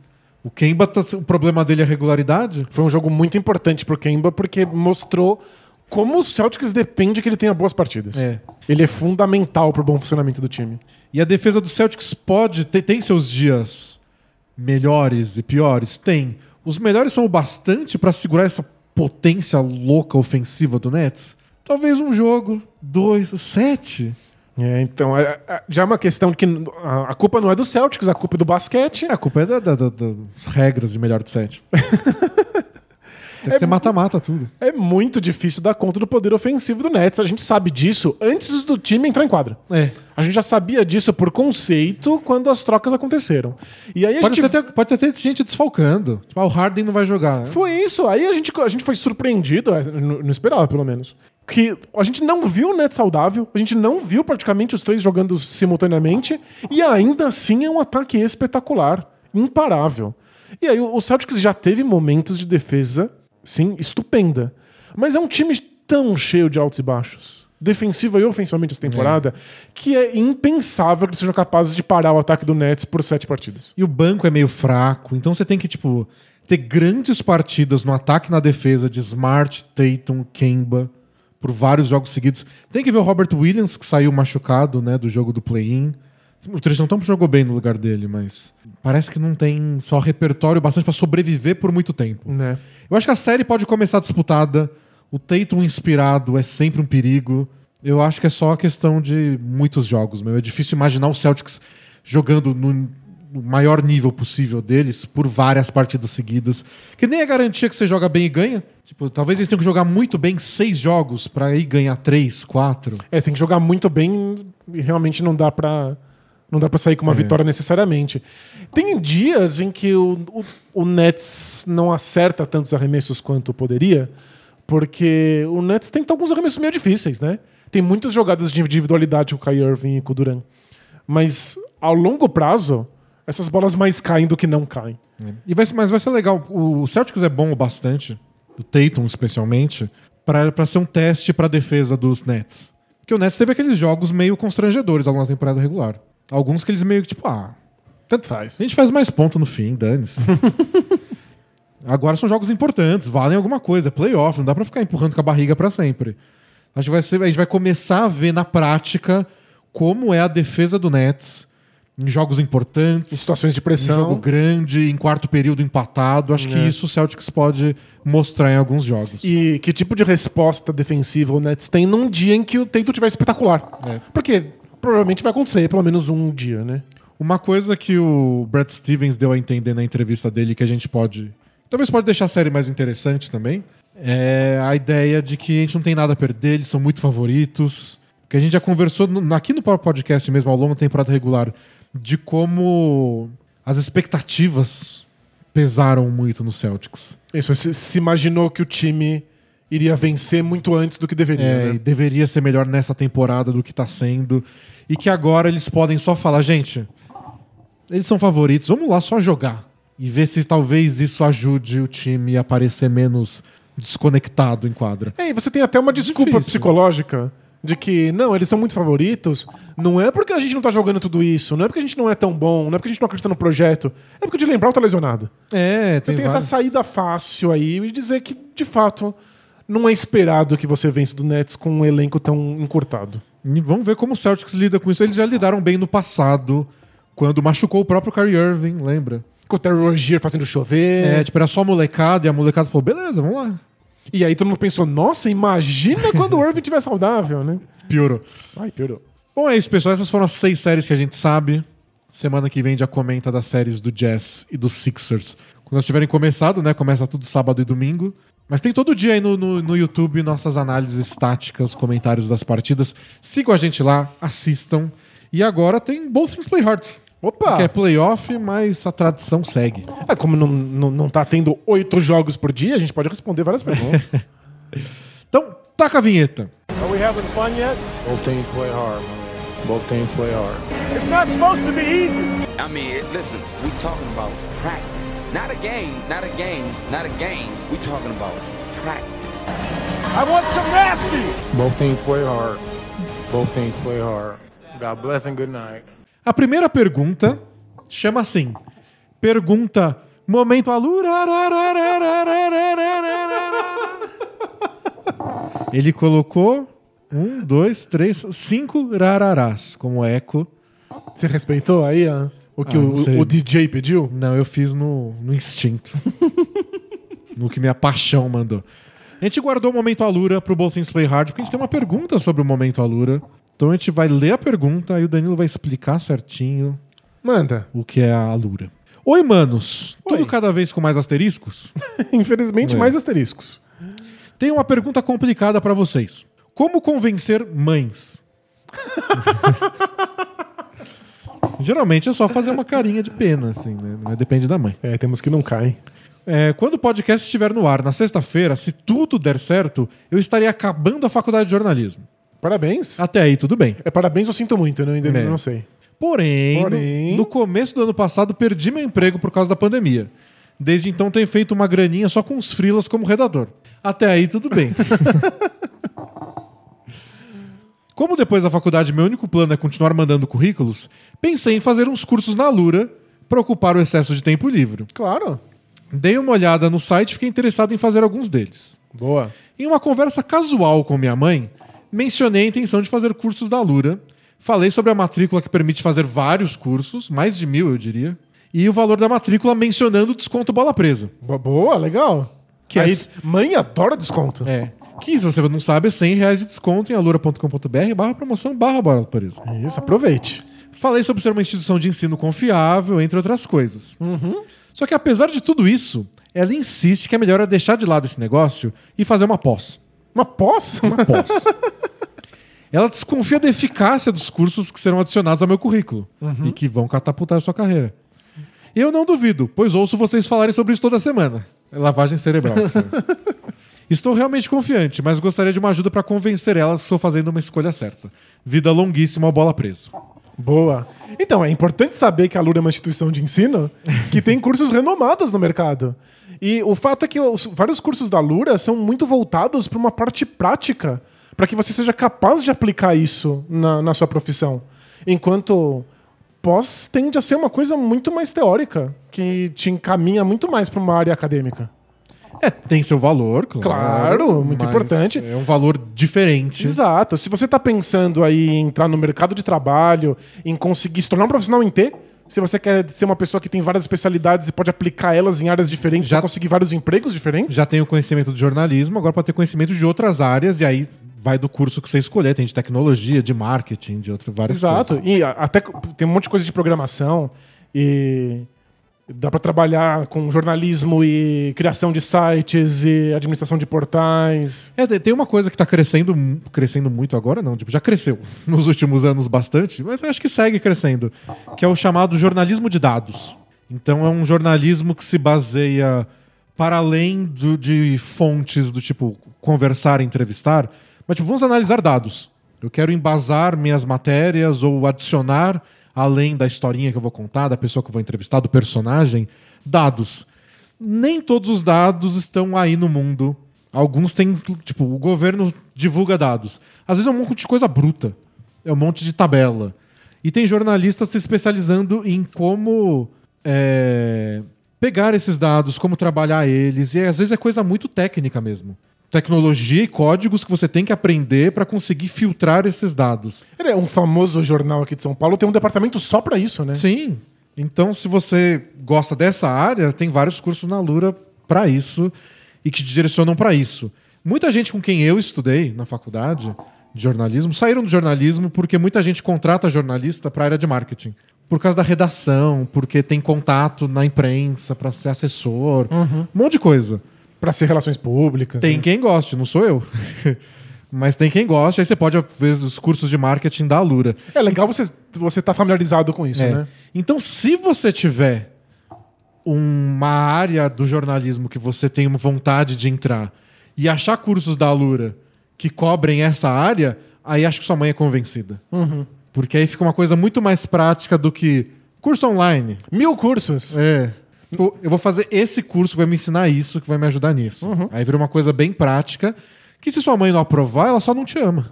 O Kemba, tá, o problema dele é a regularidade? Foi um jogo muito importante pro Kemba porque mostrou como o Celtics depende que ele tenha boas partidas. É. Ele é fundamental pro bom funcionamento do time. E a defesa do Celtics pode ter tem seus dias melhores e piores? Tem. Os melhores são o bastante pra segurar essa potência louca ofensiva do Nets? Talvez um jogo, dois, sete. É, então, é- é- já é uma questão que a, a culpa não é do Celtics, a culpa é do basquete. A culpa é da- da- da- das regras de melhor de sete. Tem que É ser mata-mata tudo. É muito difícil dar conta do poder ofensivo do Nets. A gente sabe disso antes do time entrar em quadra. É. A gente já sabia disso por conceito quando as trocas aconteceram. E aí a Pode gente até, ter, pode até ter gente desfalcando. Tipo, ah, o Harden não vai jogar. Foi isso. Aí a gente, a gente foi surpreendido, é, não não esperava pelo menos. Que a gente não viu o Net saudável, a gente não viu praticamente os três jogando simultaneamente, e ainda assim é um ataque espetacular, imparável. E aí o Celtics já teve momentos de defesa, sim, estupenda. Mas é um time tão cheio de altos e baixos, defensiva e ofensivamente essa temporada, que é impensável que eles sejam capazes de parar o ataque do Nets por sete partidas. E o banco é meio fraco, então você tem que, tipo, ter grandes partidas no ataque e na defesa de Smart, Tatum, Kemba, por vários jogos seguidos. Tem que ver o Robert Williams, que saiu machucado, né, do jogo do play-in. O Tristan Thompson jogou bem no lugar dele, mas parece que não tem só repertório bastante pra sobreviver por muito tempo. Né? Eu acho que a série pode começar disputada. O Tatum inspirado é sempre um perigo. Eu acho que é só a questão de muitos jogos, meu. É difícil imaginar o Celtics jogando no no maior nível possível deles por várias partidas seguidas. Que nem é garantia que você joga bem e ganha. Tipo, talvez eles tenham que jogar muito bem seis jogos pra aí ganhar três, quatro. É, tem que jogar muito bem e realmente não dá pra. Não dá pra sair com uma vitória necessariamente. Tem dias em que o, o, o Nets não acerta tantos arremessos quanto poderia, porque o Nets tem alguns arremessos meio difíceis, né? Tem muitas jogadas de individualidade com o Kai Irving e com o Duran. Mas ao longo prazo, essas bolas mais caem do que não caem. E vai mas vai ser legal. O Celtics é bom o bastante, o Tatum especialmente, pra ser um teste pra defesa dos Nets. Porque o Nets teve aqueles jogos meio constrangedores ao longo da temporada regular. Alguns que eles meio que, tipo, ah, Tanto faz. a gente faz mais ponto no fim, dane-se. Agora são jogos importantes, valem alguma coisa, é playoff, não dá pra ficar empurrando com a barriga pra sempre. Acho que vai ser, a gente vai começar a ver na prática como é a defesa do Nets em jogos importantes. Em situações de Um jogo pressão. grande, em quarto período empatado. Acho que É. isso o Celtics pode mostrar em alguns jogos. E que tipo de resposta defensiva o Nets tem num dia em que o Tatum tiver espetacular? É. Porque provavelmente vai acontecer pelo menos um dia, né? Uma coisa que o Brad Stevens deu a entender na entrevista dele que a gente pode. Talvez pode deixar a série mais interessante também. É a ideia de que a gente não tem nada a perder, eles são muito favoritos. Que a gente já conversou no- aqui no próprio podcast mesmo, ao longo da temporada regular, de como as expectativas pesaram muito no Celtics. Isso, se, se imaginou que o time iria vencer muito antes do que deveria. É, né? e deveria ser melhor nessa temporada do que tá sendo. E que agora eles podem só falar, gente, eles são favoritos, vamos lá só jogar. E ver se talvez isso ajude o time a parecer menos desconectado em quadra. É, e você tem até uma desculpa Difícil. psicológica de que, não, eles são muito favoritos. Não é porque a gente não tá jogando tudo isso, não é porque a gente não é tão bom, não é porque a gente não acredita no projeto, é porque o de lembrar tá lesionado. É, Você tem, tem essa saída fácil aí e dizer que, de fato, não é esperado que você vença do Nets com um elenco tão encurtado. E vamos ver como o Celtics lida com isso. Eles já lidaram bem no passado, quando machucou o próprio Kyrie Irving, lembra? Com o Terry Rozier fazendo chover. É, tipo, era só a molecada e a molecada falou, beleza, vamos lá. E aí todo mundo pensou, nossa, imagina quando o Irving estiver saudável, né? Piorou. Ai, piorou. Bom, é isso, pessoal. Essas foram as seis séries que a gente sabe. Semana que vem já comenta das séries do Jazz e dos Sixers. Quando elas tiverem começado, né? Começa tudo sábado e domingo. Mas tem todo dia aí no, no, no YouTube nossas análises táticas, comentários das partidas. Sigam a gente lá, assistam. E agora tem Both Things Play Hard. Opa! Que é playoff, mas a tradição segue. Ah, como não, não, não tá tendo oito jogos por dia, a gente pode responder várias perguntas. Então, taca a vinheta. Are we having fun yet? Both teams play hard, man. Both teams play hard. It's not supposed to be easy. I mean, listen, we talking about practice. Not a game, not a game, not a game. We talking about practice. I want some nasty. Both teams play hard. Both teams play hard. God bless and good night. A primeira pergunta chama assim: Pergunta Momento Alura. Ele colocou um, dois, três, cinco rararás como eco. Você respeitou aí o que Ah, o, o DJ pediu? Não, eu fiz no, no instinto. no que minha paixão mandou. A gente guardou o momento Alura pro Both Things Play Hard, porque a gente tem uma pergunta sobre o momento Alura. Então a gente vai ler a pergunta, aí o Danilo vai explicar certinho Manda. o que é a Alura. Oi, manos. Tudo Oi. cada vez com mais asteriscos? Infelizmente, mais asteriscos. Tenho uma pergunta complicada pra vocês. Como convencer mães? Geralmente é só fazer uma carinha de pena, assim, né? Mas depende da mãe. É, temos que não caem. É, quando o podcast estiver no ar na sexta-feira, se tudo der certo, eu estarei acabando a faculdade de jornalismo. Parabéns. Até aí, tudo bem. É, parabéns, eu sinto muito, eu não, ainda É. não sei. Porém, Porém- No, no começo do ano passado, perdi meu emprego por causa da pandemia. Desde então, tenho feito uma graninha só com os frilas como redator. Até aí, tudo bem. Como depois da faculdade meu único plano é continuar mandando currículos, pensei em fazer uns cursos na Lura para ocupar o excesso de tempo livre. Claro. Dei uma olhada no site e fiquei interessado em fazer alguns deles. Boa. Em uma conversa casual com minha mãe, mencionei a intenção de fazer cursos da Lura. Falei sobre a matrícula que permite fazer vários cursos, mais de mil, eu diria. E o valor da matrícula mencionando o desconto bola presa. Bo- Boa, legal. Que aí, é- mãe adora desconto. É. Que, se você não sabe, é 100 reais de desconto em alura.com.br barra promoção barra bola presa. Isso, aproveite. Falei sobre ser uma instituição de ensino confiável, entre outras coisas. Só que apesar de tudo isso, ela insiste que é melhor deixar de lado esse negócio e fazer uma pós. Uma pós? Uma pós. Ela desconfia da eficácia dos cursos que serão adicionados ao meu currículo e que vão catapultar a sua carreira. Eu não duvido, pois ouço vocês falarem sobre isso toda semana. Lavagem cerebral. Estou realmente confiante, mas gostaria de uma ajuda para convencer elas que estou fazendo uma escolha certa. Vida longuíssima bola presa. Boa. Então, é importante saber que a Lura é uma instituição de ensino que tem cursos renomados no mercado. E o fato é que os, vários cursos da Lura são muito voltados para uma parte prática, para que você seja capaz de aplicar isso na, na sua profissão. Enquanto pós tende a ser uma coisa muito mais teórica, que te encaminha muito mais para uma área acadêmica. É, tem seu valor, claro. Claro, muito importante. É um valor diferente. Exato. Se você está pensando aí em entrar no mercado de trabalho, em conseguir se tornar um profissional em T, se você quer ser uma pessoa que tem várias especialidades e pode aplicar elas em áreas diferentes Já- conseguir vários empregos diferentes, Já tem o conhecimento de jornalismo, agora para ter conhecimento de outras áreas, e aí vai do curso que você escolher. Tem de tecnologia, de marketing, de outras várias Exato. coisas. E a- até tem um monte de coisa de programação e dá para trabalhar com jornalismo e criação de sites e administração de portais. É, tem- uma coisa que está crescendo, crescendo muito agora, não, tipo, já cresceu nos últimos anos bastante, mas acho que segue crescendo, que é o chamado jornalismo de dados. Então é um jornalismo que se baseia para além do- de fontes do tipo conversar, entrevistar, mas tipo, vamos analisar dados. Eu quero embasar minhas matérias ou adicionar, além da historinha que eu vou contar, da pessoa que eu vou entrevistar, do personagem, dados. Nem todos os dados estão aí no mundo. Alguns têm, tipo, o governo divulga dados. Às vezes é um monte de coisa bruta. É um monte de tabela. E tem jornalistas se especializando em como é, pegar esses dados, como trabalhar eles. E às vezes é coisa muito técnica mesmo. Tecnologia e códigos que você tem que aprender para conseguir filtrar esses dados. Ele é um famoso jornal aqui de São Paulo, tem um departamento só para isso, né? Sim. Então, se você gosta dessa área, tem vários cursos na Lura para isso e que te direcionam para isso. Muita gente com quem eu estudei na faculdade de jornalismo saíram do jornalismo porque muita gente contrata jornalista para a área de marketing. Por causa da redação, porque tem contato na imprensa para ser assessor, um monte de coisa. Pra ser relações públicas. Tem né? quem goste, não sou eu. Mas tem quem goste, aí você pode ver os cursos de marketing da Alura. É legal você você tá familiarizado com isso, É. né? Então, se você tiver uma área do jornalismo que você tem vontade de entrar e achar cursos da Alura que cobrem essa área, aí acho que sua mãe é convencida. Porque aí fica uma coisa muito mais prática do que curso online. Mil cursos. É. Tipo, eu vou fazer esse curso que vai me ensinar isso, que vai me ajudar nisso. Aí vira uma coisa bem prática. Que se sua mãe não aprovar, ela só não te ama.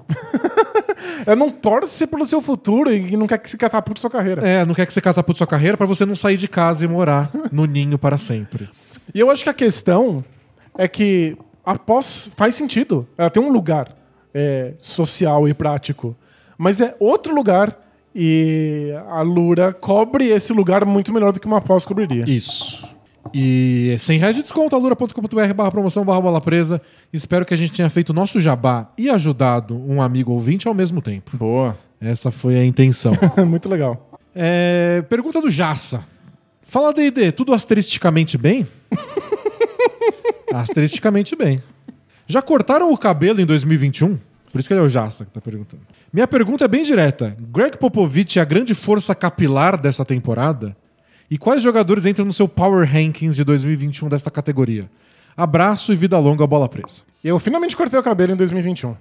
Ela não torce pelo seu futuro e não quer que se catapulte sua carreira. É, não quer que você catapulte sua carreira pra você não sair de casa e morar no ninho para sempre. E eu acho que a questão é que a pós faz sentido. Ela tem um lugar é, social e prático. Mas é outro lugar e a Lura cobre esse lugar muito melhor do que uma pós cobriria. Isso. E 100 reais de desconto, alura.com.br barra promoção barra bola presa. Espero que a gente tenha feito o nosso jabá e ajudado um amigo ouvinte ao mesmo tempo. Boa. Essa foi a intenção. muito legal. É, pergunta do Jassa. Fala D&D, tudo asteristicamente bem? asteristicamente bem. Já cortaram o cabelo em 2021? Por isso que ele é o Jassa que tá perguntando. Minha pergunta é bem direta. Greg Popovich é a grande força capilar dessa temporada? E quais jogadores entram no seu Power Rankings de 2021 desta categoria? Abraço e vida longa, bola presa. Eu finalmente cortei o cabelo em 2021.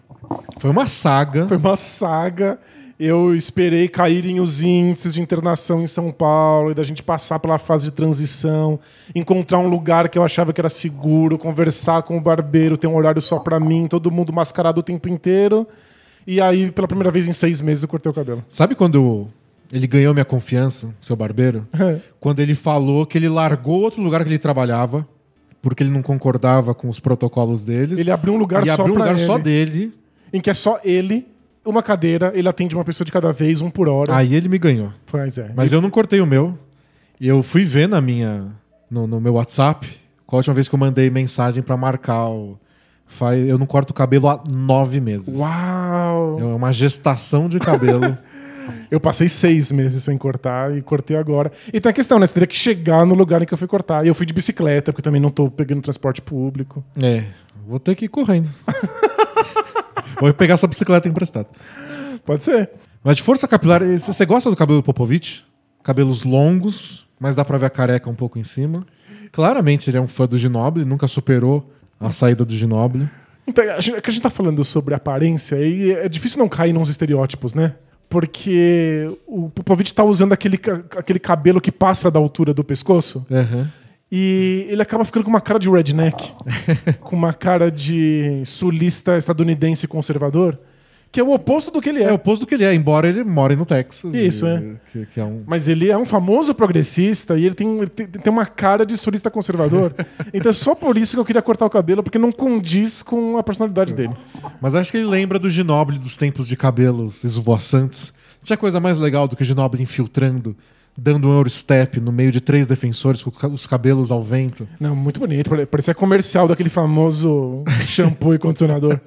Foi uma saga. Foi uma saga. Eu esperei caírem os índices de internação em São Paulo e da gente passar pela fase de transição, encontrar um lugar que eu achava que era seguro, conversar com o barbeiro, ter um horário só pra mim, todo mundo mascarado o tempo inteiro. E aí, pela primeira vez em seis meses, eu cortei o cabelo. Sabe quando ele ganhou minha confiança, seu barbeiro? quando ele falou que ele largou outro lugar que ele trabalhava, porque ele não concordava com os protocolos deles. Ele abriu um lugar e só abriu um lugar ele, só dele. em que é só ele, uma cadeira, ele atende uma pessoa de cada vez, um por hora. Aí ele me ganhou. Pois é. Mas eu não cortei o meu. Eu fui ver na minha, no, no meu WhatsApp, qual a última vez que eu mandei mensagem pra marcar o. Faz, eu não corto o cabelo há nove meses. Uau! É uma gestação de cabelo. Eu passei seis meses sem cortar e cortei agora. E tem a questão, né? Você teria que chegar no lugar em que eu fui cortar. E eu fui de bicicleta, porque também não tô pegando transporte público. é, vou ter que ir correndo. vou pegar sua bicicleta emprestada. Pode ser. Mas de força capilar, eh, você gosta do cabelo do Popovich? Cabelos longos, mas dá pra ver a careca um pouco em cima. Claramente ele é um fã do Ginoble, nunca superou a saída do Ginoble. Então, a gente, que a gente tá falando sobre aparência e é difícil não cair nos estereótipos, né? Porque o Popovich tá usando aquele, aquele cabelo que passa da altura do pescoço Aham. E ele acaba ficando com uma cara de redneck, com uma cara de sulista estadunidense conservador, que é o oposto do que ele É o oposto do que ele é, embora ele more no Texas. Isso, e- é. Que, que é um... Mas ele é um famoso progressista e ele tem, ele tem, tem uma cara de sulista conservador. então é só por isso que eu queria cortar o cabelo, porque não condiz com a personalidade dele. Mas acho que ele lembra do Ginoble dos tempos de cabelos esvoaçantes. Tinha coisa mais legal do que o Ginoble infiltrando, dando um Eurostep no meio de três defensores com os cabelos ao vento. Não, muito bonito. pare- Parecia comercial daquele famoso shampoo e condicionador.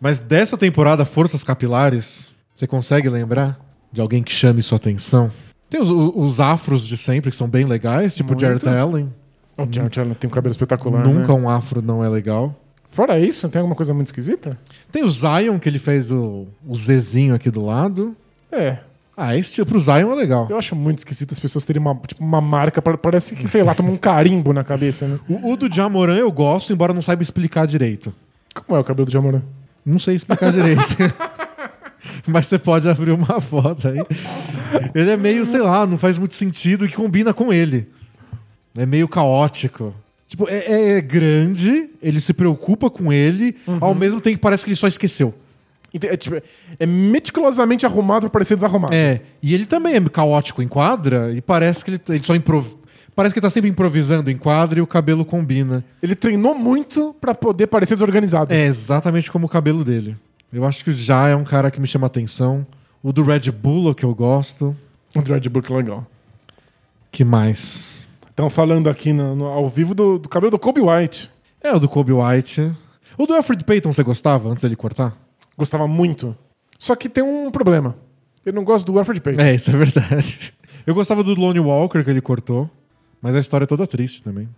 Mas dessa temporada, Forças Capilares, você consegue lembrar de alguém que chame sua atenção? Tem os, os afros de sempre, que são bem legais, tipo o Muito. Jared Allen. O Jared Allen tem um cabelo espetacular. Nunca né? um afro não é legal. Fora isso, tem alguma coisa muito esquisita? Tem o Zion, que ele fez o, o Zezinho aqui do lado. É. Ah, esse tipo pro Zion é legal. Eu acho muito esquisito as pessoas terem uma, tipo, uma marca. pa- Parece que, sei lá, tomou um carimbo na cabeça, né? O, o do Jamoran eu gosto, embora não saiba explicar direito. Como é o cabelo do Jamoran? Não sei explicar direito. Mas você pode abrir uma foto aí. Ele é meio, sei lá, não faz muito sentido e que combina com ele. É meio caótico. Tipo, é, é grande, ele se preocupa com ele, ao mesmo tempo que parece que ele só esqueceu. É, tipo, é meticulosamente arrumado pra parecer desarrumado. É, e ele também é caótico em quadra e parece que ele, ele só improv... Parece que ele tá sempre improvisando em quadra e o cabelo combina. Ele treinou muito pra poder parecer desorganizado. É exatamente como o cabelo dele. Eu acho que já é um cara que me chama atenção. O do Red Bull, que eu gosto. O Dreadbook é legal. Que mais? Estão falando aqui no- no- ao vivo do, do cabelo do Kobe White. É o do Kobe White. O do Alfred Payton você gostava antes dele cortar? Gostava muito. Só que tem um problema. Eu não gosto do Alfred Payton. É, isso é verdade. Eu gostava do Lone Walker que ele cortou. Mas a história é toda triste também.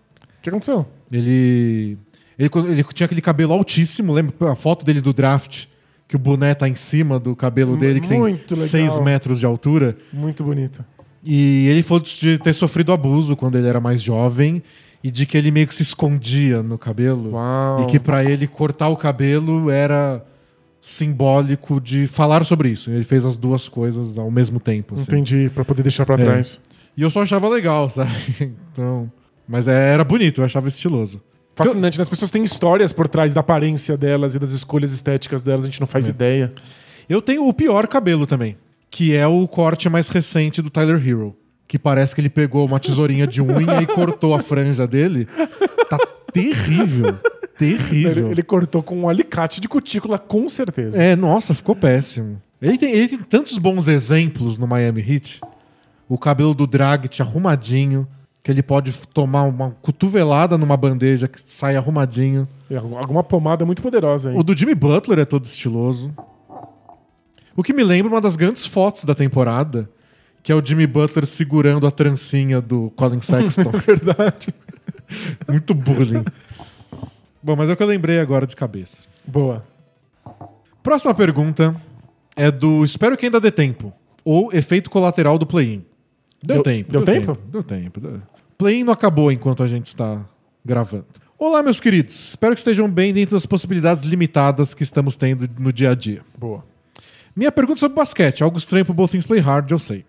que aconteceu? Ele, ele. Ele tinha aquele cabelo altíssimo, lembra a foto dele do draft? Que o boné tá em cima do cabelo dele, que tem muito legal. 6 metros de altura. Muito bonito. E ele falou de ter sofrido abuso quando ele era mais jovem e de que ele meio que se escondia no cabelo. Uau. E que pra ele cortar o cabelo era simbólico de falar sobre isso. Ele fez as duas coisas ao mesmo tempo. assim. Entendi, pra poder deixar pra É. trás. E eu só achava legal, sabe? Então. Mas é- era bonito, eu achava estiloso. Fascinante, né? As pessoas têm histórias por trás da aparência delas e das escolhas estéticas delas, a gente não É. faz ideia. Eu tenho o pior cabelo também, que é o corte mais recente do Tyler Hero. Que parece que ele pegou uma tesourinha de unha e cortou a franja dele. Tá terrível. Ele, Terrível. ele cortou com um alicate de cutícula, com certeza. É, nossa, ficou péssimo. Ele tem, ele tem tantos bons exemplos no Miami Heat. O cabelo do Dragic arrumadinho, que ele pode tomar uma cotovelada numa bandeja que sai arrumadinho. É, Alguma pomada muito poderosa aí. O do Jimmy Butler é todo estiloso. O que me lembra uma das grandes fotos da temporada, que é o Jimmy Butler segurando a trancinha do Colin Sexton. Verdade. Muito bullying. Bom, mas é o que eu lembrei agora de cabeça. Boa. Próxima pergunta é do Espero que ainda dê tempo. Ou efeito colateral do play-in. Deu, Deu- tempo. deu tempo? Deu tempo. Deu. Play-in não acabou enquanto a gente está gravando. Olá, meus queridos. Espero que estejam bem dentro das possibilidades limitadas que estamos tendo no dia a dia. Boa. Minha pergunta é sobre basquete, algo estranho pro Both Things Play Hard, eu sei.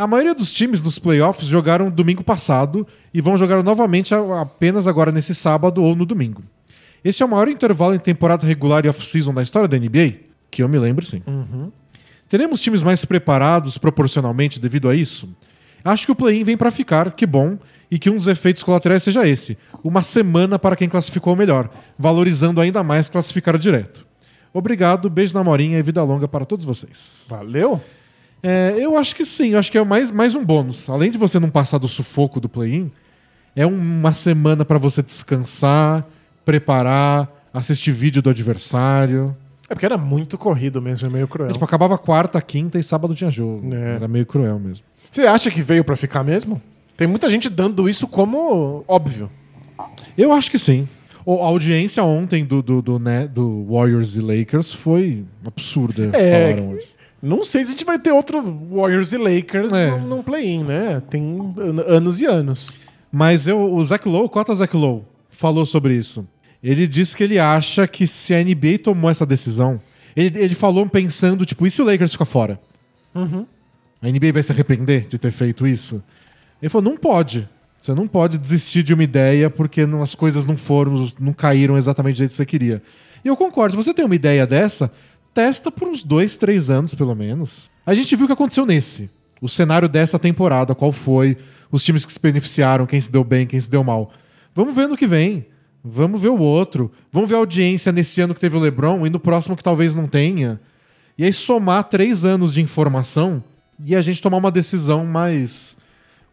A maioria dos times dos playoffs jogaram domingo passado e vão jogar novamente apenas agora nesse sábado ou no domingo. Esse é o maior intervalo em temporada regular e off-season da história da NBA? Que eu me lembro, sim. Teremos times mais preparados proporcionalmente devido a isso? Acho que o play-in vem para ficar, que bom, e que um dos efeitos colaterais seja esse: uma semana para quem classificou melhor, valorizando ainda mais classificar direto. Obrigado, beijo na morinha e vida longa para todos vocês. Valeu? É, eu acho que sim, eu acho que é mais, mais um bônus. Além de você não passar do sufoco do play-in, é uma semana para você descansar, preparar, assistir vídeo do adversário. É porque era muito corrido mesmo, é meio cruel. Tipo, acabava quarta, quinta e sábado tinha jogo. É. Era meio cruel mesmo. Você acha que veio pra ficar mesmo? Tem muita gente dando isso como óbvio. Eu acho que sim. A audiência ontem do, do, do, né, do Warriors e Lakers foi absurda. É, falaram hoje. Não sei se a gente vai ter outro Warriors e Lakers É. no play-in, né? Tem an- anos e anos. Mas eu, o Zach Lowe, Cota Zach Lowe, falou sobre isso. Ele disse que ele acha que se a NBA tomou essa decisão, ele, ele falou pensando, tipo, e se o Lakers ficar fora? A NBA vai se arrepender de ter feito isso? Ele falou, não pode. Você não pode desistir de uma ideia porque não- as coisas não foram, não caíram exatamente do jeito que você queria. E eu concordo, se você tem uma ideia dessa, testa por uns dois, três anos, pelo menos. A gente viu o que aconteceu nesse. O cenário dessa temporada, qual foi, os times que se beneficiaram, quem se deu bem, quem se deu mal. Vamos ver no que vem. Vamos ver o outro. Vamos ver a audiência nesse ano que teve o LeBron e no próximo que talvez não tenha. E aí somar três anos de informação e a gente tomar uma decisão mais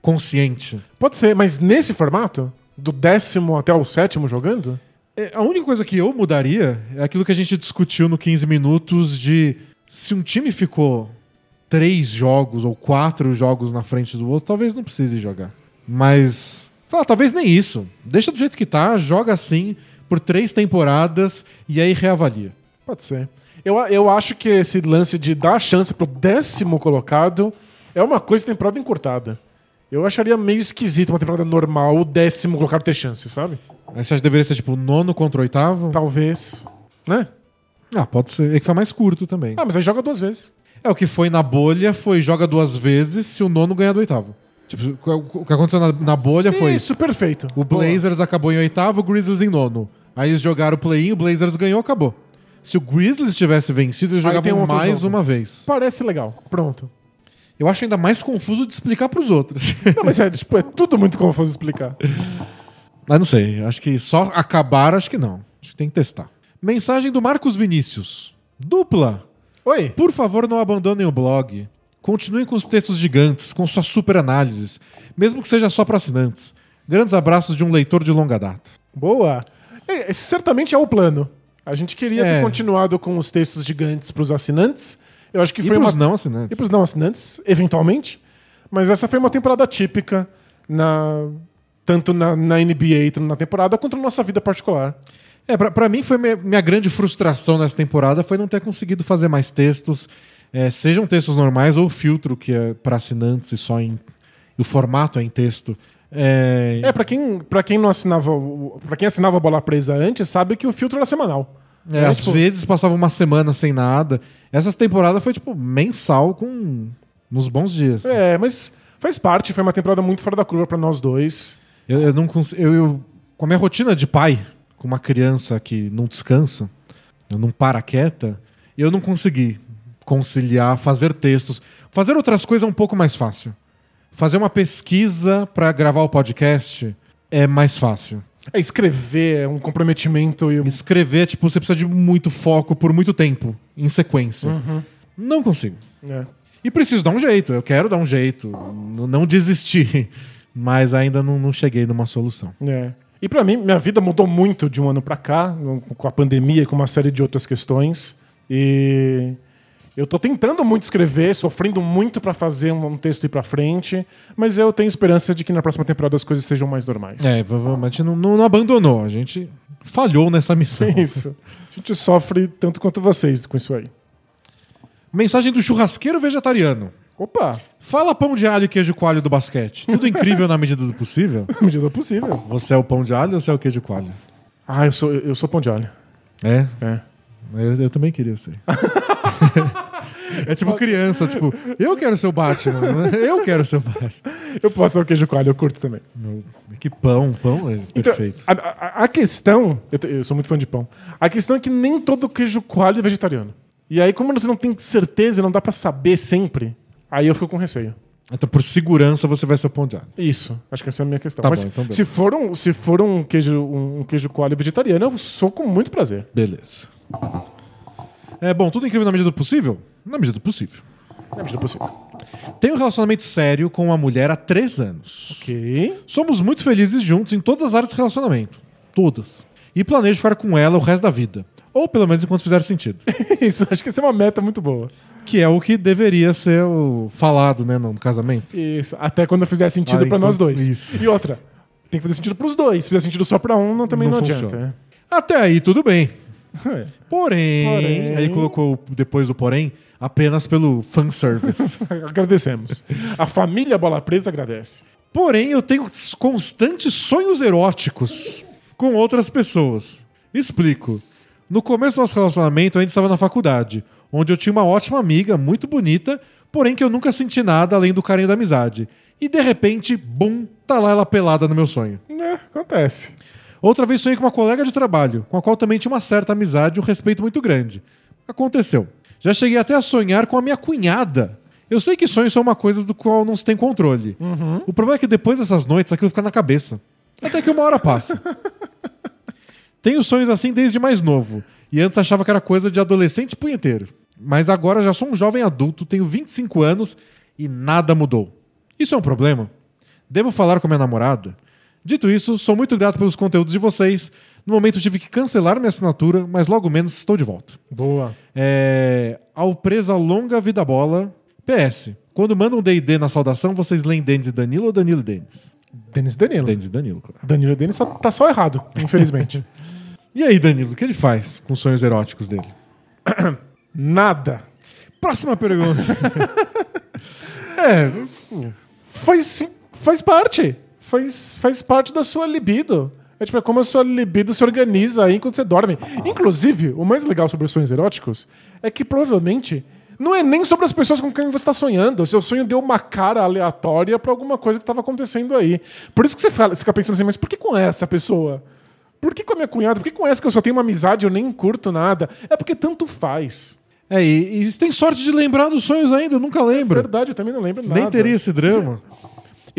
consciente. Pode ser, mas nesse formato? Do décimo até o sétimo jogando? É, A única coisa que eu mudaria é aquilo que a gente discutiu no 15 minutos de se um time ficou três jogos ou quatro jogos na frente do outro, talvez não precise jogar. Mas, lá, talvez nem isso. Deixa do jeito que tá, joga assim por três temporadas e aí reavalia. Pode ser. Eu, eu acho que esse lance de dar chance pro décimo colocado é uma coisa de temporada encurtada. Eu acharia meio esquisito uma temporada normal o décimo colocado ter chance, sabe? Aí você acha que deveria ser tipo nono contra o oitavo? Talvez. Né? Ah, pode ser. É que foi mais curto também. Ah, mas aí joga duas vezes. É, o que foi na bolha foi joga duas vezes se o nono ganhar do oitavo. Tipo, o que aconteceu na, na bolha foi. Isso, perfeito. O Blazers acabou em oitavo, o Grizzlies em nono. Aí eles jogaram o play-in, o Blazers ganhou, acabou. Se o Grizzlies tivesse vencido, eles Aí jogavam outro mais jogo. uma vez. Parece legal. Pronto. Eu acho ainda mais confuso de explicar pros outros. Não, mas é, tipo, é tudo muito confuso explicar. Mas não sei, acho que só acabar, acho que não. Acho que tem que testar. Mensagem do Marcos Vinícius. Dupla. Oi. Por favor, não abandonem o blog. Continuem com os textos gigantes, com suas super análises, mesmo que seja só para assinantes. Grandes abraços de um leitor de longa data. Boa. É, esse certamente é o plano. A gente queria É. ter continuado com os textos gigantes pros assinantes. Eu acho que E foi pros uma... não assinantes. E pros não assinantes, eventualmente. Mas essa foi uma temporada típica na tanto na, na NBA, tanto na temporada, quanto na nossa vida particular. É, pra, pra mim foi minha, minha grande frustração nessa temporada foi não ter conseguido fazer mais textos, é, sejam textos normais ou filtro, que é para assinantes e só em. o formato é em texto. É, É, pra quem, pra quem não assinava. Pra quem assinava a bola presa antes, sabe que o filtro era semanal. é, às tipo, vezes passava uma semana sem nada. Essa temporada foi tipo mensal com. nos bons dias. É, mas faz parte, foi uma temporada muito fora da curva pra nós dois. Eu, eu não cons- eu, eu- com a minha rotina de pai, com uma criança que não descansa, eu não para quieta, eu não consegui conciliar fazer textos. Fazer outras coisas é um pouco mais fácil. Fazer uma pesquisa para gravar o podcast é mais fácil. É escrever, é um comprometimento e. Escrever, tipo, você precisa de muito foco por muito tempo, em sequência. Não consigo. É. E preciso dar um jeito, eu quero dar um jeito, não desistir. Mas ainda não, não cheguei numa solução. É. E pra mim, minha vida mudou muito de um ano pra cá, com a pandemia e com uma série de outras questões. E eu tô tentando muito escrever, sofrendo muito pra fazer um, texto ir pra frente, mas eu tenho esperança de que na próxima temporada as coisas sejam mais normais. É, gente não, não- não abandonou, a gente falhou nessa missão. Isso. A gente sofre tanto quanto vocês com isso aí. Mensagem do churrasqueiro vegetariano. Opa! Fala pão de alho e queijo coalho do basquete. Tudo incrível na medida do possível. Na medida do possível. Você é o pão de alho ou você é o queijo coalho? Ah, eu sou, eu sou pão de alho. É? É. Eu, eu também queria ser. é tipo criança, tipo, eu quero ser o Batman. Eu quero ser o Batman. Eu posso ser o queijo coalho, eu curto também. Que pão, pão é Então, perfeito. a, a- a questão, eu, te- eu sou muito fã de pão. A questão é que nem todo queijo coalho é vegetariano. E aí, como você não tem certeza e não dá pra saber sempre, aí eu fico com receio. Então, por segurança, você vai ser o pão de alho. Isso, acho que essa é a minha questão. Tá Mas bom, então beleza. se for, um, se for um, queijo, um, um queijo coalho vegetariano, eu sou com muito prazer. Beleza. É bom, tudo incrível na medida do possível? Na medida do possível. Na medida do possível. Tenho um relacionamento sério com uma mulher há três anos. Ok. Somos muito felizes juntos em todas as áreas de relacionamento. Todas. E planejo ficar com ela o resto da vida. Ou pelo menos enquanto fizer sentido. Isso, acho que essa é uma meta muito boa. Que é o que deveria ser o falado, né, no casamento. Isso, até quando fizer sentido pra nós dois. isso. E outra, tem que fazer sentido pros dois. Se fizer sentido só pra um, não, também não, Não adianta. funciona. Até aí, tudo bem. É. Porém, Porém. aí colocou depois do porém, apenas pelo fanservice. Agradecemos. A família Bola Presa agradece. Porém, eu tenho constantes sonhos eróticos com outras pessoas. Explico. No começo do nosso relacionamento, eu ainda estava na faculdade, onde eu tinha uma ótima amiga, muito bonita, porém que eu nunca senti nada além do carinho da amizade. E de repente, bum, tá lá ela pelada no meu sonho. É, acontece. Outra vez sonhei com uma colega de trabalho, com a qual também tinha uma certa amizade e um respeito muito grande. Aconteceu. Já cheguei até a sonhar com a minha cunhada. Eu sei que sonhos são uma coisa do qual não se tem controle. O problema é que depois dessas noites aquilo fica na cabeça. Até que uma hora passa. Tenho sonhos assim desde mais novo. E antes achava que era coisa de adolescente punheteiro. Mas agora já sou um jovem adulto, tenho 25 anos e nada mudou. Isso é um problema? Devo falar com minha namorada? Dito isso, sou muito grato pelos conteúdos de vocês. No momento tive que cancelar minha assinatura, mas logo menos estou de volta. Boa. É... Ao presa longa vida bola. PS. Quando mandam D&D na saudação, vocês leem Denis e Danilo ou Danilo e Denis? Denis e Danilo. Denis e Danilo, claro. Danilo e Denis só, tá só errado, infelizmente. E aí, Danilo, o que ele faz com os sonhos eróticos dele? Nada. Próxima pergunta. é, Faz, faz parte. Faz, faz parte da sua libido. É tipo, é como a sua libido se organiza aí enquanto você dorme. Inclusive, o mais legal sobre os sonhos eróticos é que provavelmente não é nem sobre as pessoas com quem você está sonhando. O seu sonho deu uma cara aleatória pra alguma coisa que estava acontecendo aí. Por isso que você, fala, você fica pensando assim, mas por que com essa pessoa? Por que com a minha cunhada? Por que com essa que eu só tenho uma amizade e eu nem curto nada? É porque tanto faz. é e, e tem sorte de lembrar dos sonhos ainda, eu nunca lembro. Verdade, eu também não lembro nada. Nem teria esse drama.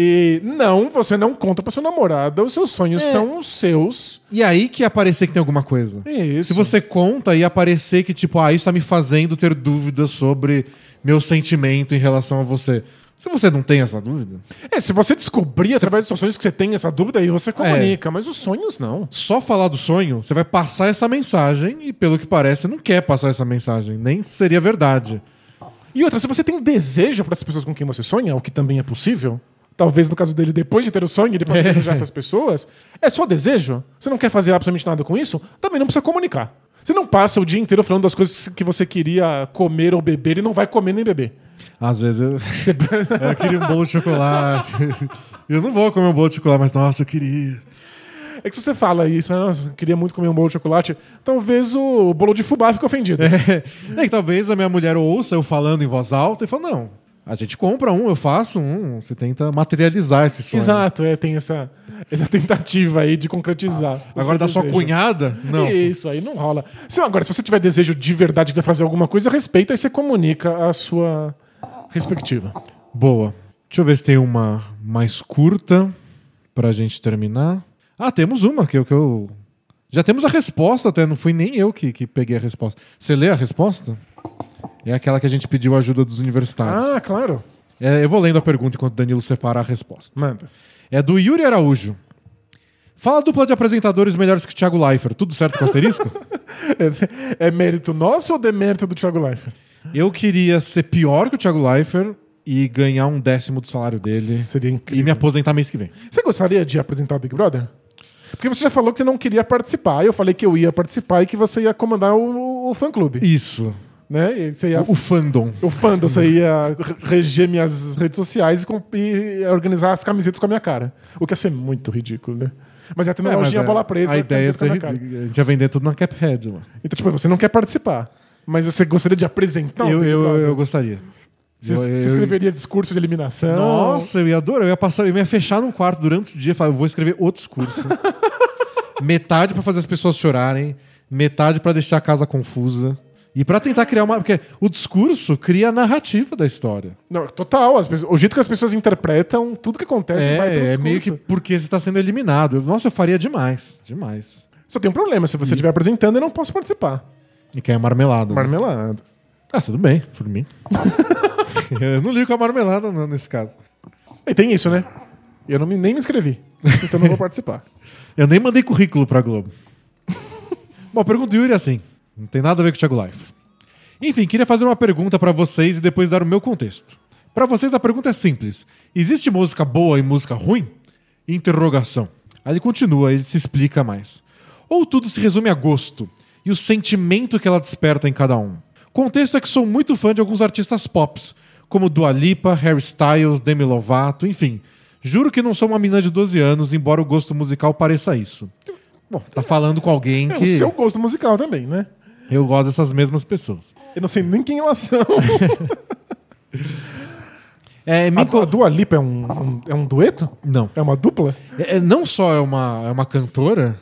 E não, você não conta pra sua namorada, os seus sonhos É. são os seus. E aí que aparecer que tem alguma coisa. Isso. Se você conta, ia aparecer que, tipo, ah, isso tá me fazendo ter dúvidas sobre meu sentimento em relação a você. Se você não tem essa dúvida, É, se você descobrir através dos seus sonhos que você tem essa dúvida, aí você comunica, mas os sonhos não. só falar do sonho, você vai passar essa mensagem e, pelo que parece, não quer passar essa mensagem. Nem seria verdade. E outra, se você tem desejo para as pessoas com quem você sonha, o que também é possível, talvez no caso dele, depois de ter o sonho, ele pode desejar essas pessoas, é só desejo? Você não quer fazer absolutamente nada com isso? Também não precisa comunicar. Você não passa o dia inteiro falando das coisas que você queria comer ou beber e não vai comer nem beber. Às vezes eu, eu queria um bolo de chocolate. Eu não vou comer um bolo de chocolate, mas nossa, eu queria. É que se você fala isso, né, nossa, eu queria muito comer um bolo de chocolate, talvez o bolo de fubá fique ofendido. É, é que talvez a minha mulher ouça eu falando em voz alta e fala: não, a gente compra um, eu faço um. Você tenta materializar esse sonho. Exato, é, tem essa, essa tentativa aí de concretizar. o Agora da sua desejo. cunhada? Não. Isso aí não rola. Se, agora, se você tiver desejo de verdade de fazer alguma coisa, respeita e você comunica a sua respectiva. Boa. Deixa eu ver se tem uma mais curta pra gente terminar. Ah, temos uma que eu. Que eu... Já temos a resposta até, não fui nem eu que, que peguei a resposta. Você lê a resposta? É aquela que a gente pediu ajuda dos universitários. Ah, claro. É, eu vou lendo a pergunta enquanto o Danilo separa a resposta. Manda. É do Yuri Araújo. Fala a dupla de apresentadores melhores que o Thiago Leifert. Tudo certo com o asterisco? É, é mérito nosso ou demérito do Thiago Leifert? Eu queria ser pior que o Thiago Leifert e ganhar um décimo do salário dele Seria e incrível. me aposentar mês que vem. Você gostaria de apresentar o Big Brother? Porque você já falou que você não queria participar. Eu falei que eu ia participar e que você ia comandar o, o fã-clube. Isso. Né? E você ia, O, o fandom. o fandom, você ia reger minhas redes sociais e, e organizar as camisetas com a minha cara. O que ia ser muito ridículo, né? Mas ia ter uma É, lojinha é- bola presa. A ideia é ser minha cara. ridículo. A gente ia vender tudo na Caphead lá. Então, tipo, você não quer participar. Mas você gostaria de apresentar o eu, Big eu, Brother? eu gostaria. Você, eu- você escreveria discurso de eliminação? Nossa, eu ia adorar. Eu ia passar, eu ia fechar num quarto durante o dia e falar, eu vou escrever o discurso. metade pra fazer as pessoas chorarem, metade pra deixar a casa confusa. E pra tentar criar uma. Porque o discurso cria a narrativa da história. Não, total. as pessoas- o jeito que as pessoas interpretam tudo que acontece vai pro É, é discurso. meio que porque você tá sendo eliminado. Nossa, eu faria demais. Demais. Só tem um problema. Se você estiver apresentando, eu não posso participar. E quer marmelada. né? Marmelada. Ah, tudo bem, por mim. eu não ligo com a marmelada, não, nesse caso. E tem isso, né? Eu não me, nem me inscrevi. Então não vou participar. Eu nem mandei currículo pra Globo. Bom, a pergunta do Yuri é assim. Não tem nada a ver com o Thiago Leifert. Enfim, queria fazer uma pergunta pra vocês e depois dar o meu contexto. Pra vocês a pergunta é simples. Existe música boa e música ruim? Interrogação. Aí ele continua, ele se explica mais. Ou tudo se resume a gosto e o sentimento que ela desperta em cada um. Contexto é que sou muito fã de alguns artistas pops, como Dua Lipa, Harry Styles, Demi Lovato, enfim. Juro que não sou uma menina de 12 anos, embora o gosto musical pareça isso. Bom, você tá falando com alguém É que o seu gosto musical também, né? eu gosto dessas mesmas pessoas. Eu não sei nem quem elas são. É, me a Dua Lipa é um, um- é um dueto? Não. É uma dupla? É, é, não só é uma, é uma cantora,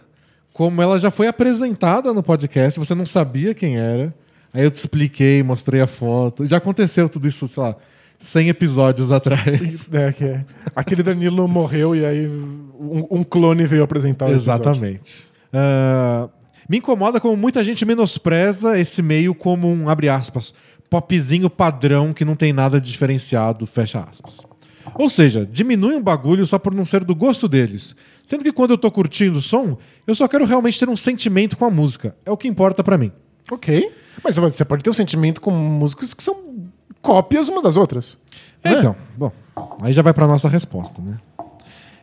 como ela já foi apresentada no podcast, você não sabia quem era. Aí eu te expliquei, mostrei a foto. Já aconteceu tudo isso, sei lá, 100 episódios atrás. É, que é. Aquele Danilo morreu e aí um, um clone veio apresentar o. Exatamente. Ah, me incomoda como muita gente menospreza esse meio como um, abre aspas, popzinho padrão que não tem nada de diferenciado, fecha aspas. Ou seja, diminui um bagulho só por não ser do gosto deles. Sendo que quando eu tô curtindo o som, eu só quero realmente ter um sentimento com a música. É o que importa pra mim. Ok. Mas você pode ter um sentimento com músicas que são cópias umas das outras. É, Né? Então, bom, aí já vai pra nossa resposta, né?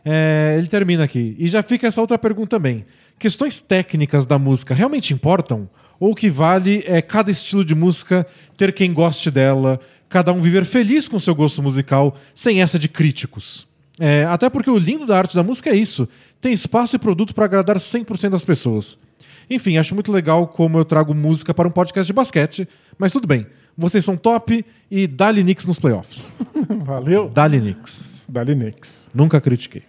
É, ele termina aqui. E já fica essa outra pergunta também. Questões técnicas da música realmente importam? Ou o que vale é cada estilo de música ter quem goste dela, cada um viver feliz com seu gosto musical, sem essa de críticos? É, até porque o lindo da arte da música é isso. Tem espaço e produto para agradar 100% das pessoas. Enfim, acho muito legal como eu trago música para um podcast de basquete, mas tudo bem. Vocês são top e dá-lhe Knicks nos playoffs. Valeu. Dá-lhe Knicks. Dali Nix. Nunca critiquei.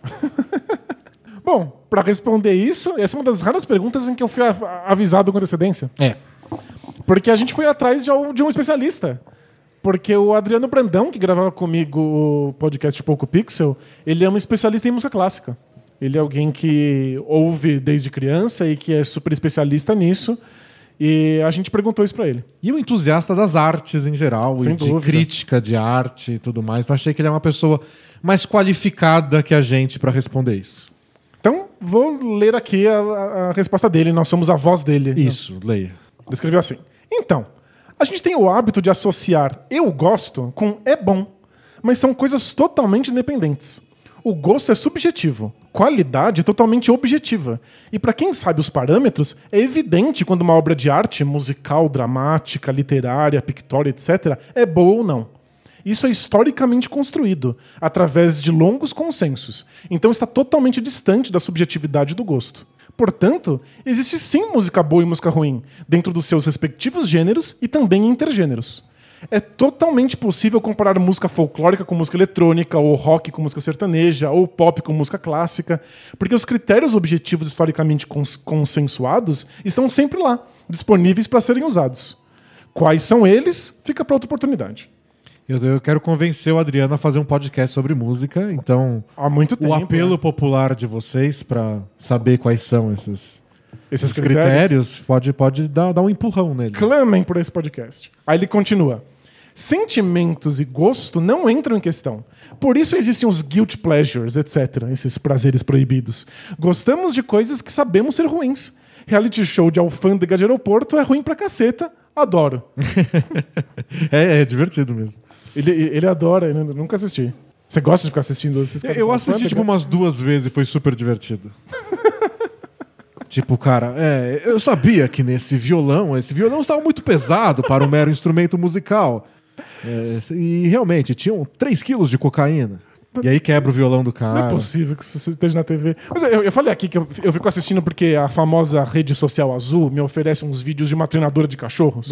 Bom, pra responder isso, essa é uma das raras perguntas em que eu fui avisado com antecedência. É. Porque a gente foi atrás de um especialista. Porque o Adriano Brandão, que gravava comigo o podcast Pouco Pixel, ele é um especialista em música clássica. Ele é alguém que ouve desde criança e que é super especialista nisso. E a gente perguntou isso pra ele. E um entusiasta das artes em geral, Sem e de dúvida. crítica de arte e tudo mais. Então achei que ele é uma pessoa mais qualificada que a gente para responder isso. Então, vou ler aqui a, a- resposta dele. Nós somos a voz dele. Isso, leia. Ele escreveu assim: Então, a gente tem o hábito de associar eu gosto com é bom, mas são coisas totalmente independentes. O gosto é subjetivo. Qualidade é totalmente objetiva. E para quem sabe os parâmetros, é evidente quando uma obra de arte, musical, dramática, literária, pictória, etc., é boa ou não. Isso é historicamente construído, através de longos consensos. Então está totalmente distante da subjetividade do gosto. Portanto, existe sim música boa e música ruim, dentro dos seus respectivos gêneros e também intergêneros. É totalmente possível comparar música folclórica com música eletrônica, ou rock com música sertaneja, ou pop com música clássica, porque os critérios objetivos historicamente cons consensuados estão sempre lá, disponíveis para serem usados. Quais são eles? Fica para outra oportunidade. Eu, eu quero convencer o Adriano a fazer um podcast sobre música, então Há muito tempo. o apelo né? popular de vocês para saber quais são esses, Esses esses critérios, pode, pode dar, dar um empurrão nele. Clamem por esse podcast. Aí ele continua. Sentimentos e gosto não entram em questão. Por isso existem os guilt pleasures, etc., esses prazeres proibidos. Gostamos de coisas que sabemos ser ruins. Reality show de alfândega de aeroporto é ruim pra caceta. Adoro. É, é divertido mesmo. Ele, ele adora, eu nunca assisti. Você gosta de ficar assistindo esses caras Eu assisti tipo umas duas vezes e foi super divertido. tipo, cara, é, eu sabia que nesse violão, esse violão estava muito pesado para um mero instrumento musical. É, e realmente, tinham 3 quilos de cocaína. E aí quebra o violão do cara. Não é possível que isso esteja na TV. Mas eu, eu falei aqui que eu, eu fico assistindo porque a famosa rede social azul me oferece uns vídeos de uma treinadora de cachorros.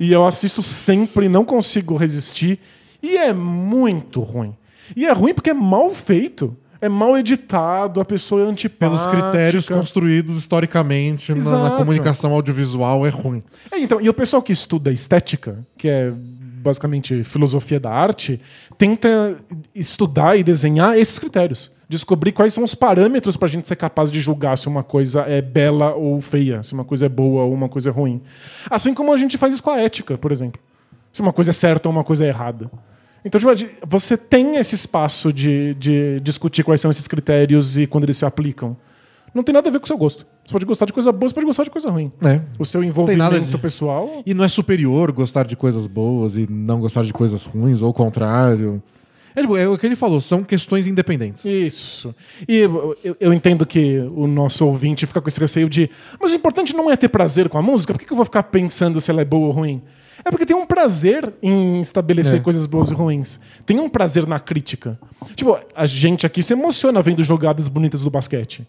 e eu assisto sempre, não consigo resistir. E é muito ruim. E é ruim porque é mal feito. É mal editado, a pessoa é antipática. Pelos critérios construídos historicamente na- na, comunicação audiovisual é ruim. É, então, e o pessoal que estuda estética, que é basicamente filosofia da arte, tenta estudar e desenhar esses critérios. Descobrir quais são os parâmetros para a gente ser capaz de julgar se uma coisa é bela ou feia, se uma coisa é boa ou uma coisa é ruim. Assim como a gente faz isso com a ética, por exemplo. Se uma coisa é certa ou uma coisa é errada. Então, tipo, você tem esse espaço de, de discutir quais são esses critérios e quando eles se aplicam. Não tem nada a ver com o seu gosto. Você pode gostar de coisa boa, você pode gostar de coisa ruim. É. O seu envolvimento de- pessoal. E não é superior gostar de coisas boas e não gostar de coisas ruins, ou o contrário. É, tipo, é o que ele falou, são questões independentes. Isso. E eu, eu- eu entendo que o nosso ouvinte fica com esse receio de. Mas o importante não é ter prazer com a música, por que, que eu vou ficar pensando se ela é boa ou ruim? É porque tem um prazer em estabelecer É. coisas boas e ruins. Tem um prazer na crítica. Tipo, a gente aqui se emociona vendo jogadas bonitas do basquete.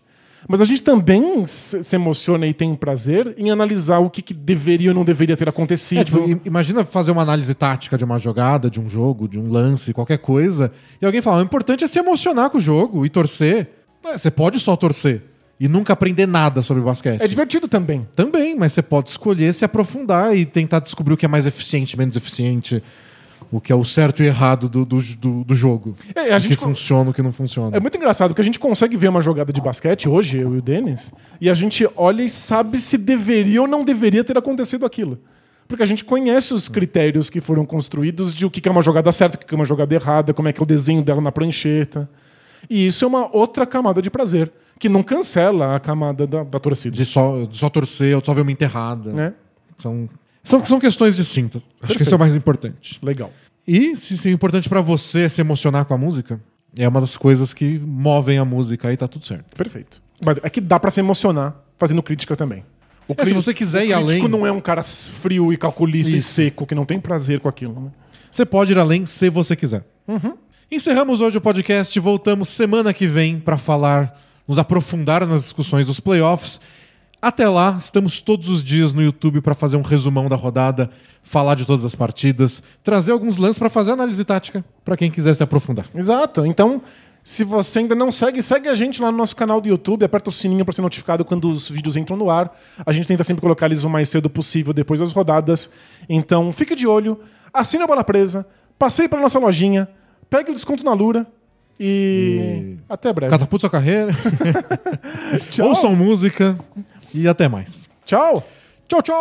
Mas a gente também se emociona e tem prazer em analisar o que, que deveria ou não deveria ter acontecido. É, tipo, imagina fazer uma análise tática de uma jogada, de um jogo, de um lance, qualquer coisa, e alguém fala: o importante é se emocionar com o jogo e torcer. É, Você pode só torcer e nunca aprender nada sobre basquete. é divertido também. Também, mas você pode escolher se aprofundar e tentar descobrir o que é mais eficiente, menos eficiente, o que é o certo e errado do, do, do, do jogo. É, a o gente que funciona, o que não funciona. É muito engraçado porque a gente consegue ver uma jogada de basquete hoje, eu e o Denis, e a gente olha e sabe se deveria ou não deveria ter acontecido aquilo. Porque a gente conhece os critérios que foram construídos de o que é uma jogada certa, o que é uma jogada errada, como é que é o desenho dela na prancheta. E isso é uma outra camada de prazer, que não cancela a camada da, da torcida. De só, de só torcer ou só ver uma enterrada. Né? São, são, são questões distintas. Acho que isso é o mais importante. Legal. E se, é importante pra você se emocionar com a música, é uma das coisas que movem a música aí tá tudo certo. Perfeito. Mas é que dá pra se emocionar fazendo crítica também. O É, se você quiser o ir crítico além- não é um cara frio e calculista e Isso. seco que não tem prazer com aquilo. Né? Você pode ir além se você quiser. Encerramos hoje o podcast. Voltamos semana que vem para falar, nos aprofundar nas discussões dos playoffs. Até lá, estamos todos os dias no YouTube para fazer um resumão da rodada, falar de todas as partidas, trazer alguns lances para fazer análise tática para quem quiser se aprofundar. Exato. Então, se você ainda não segue, segue a gente lá no nosso canal do YouTube, aperta o sininho para ser notificado quando os vídeos entram no ar. A gente tenta sempre colocar eles o mais cedo possível depois das rodadas. Então, fique de olho, assine a bola presa, passeie para nossa lojinha, pegue o desconto na Lura e, até breve. Catapulta sua carreira, ouçam música e até mais. Tchau. Tchau, tchau!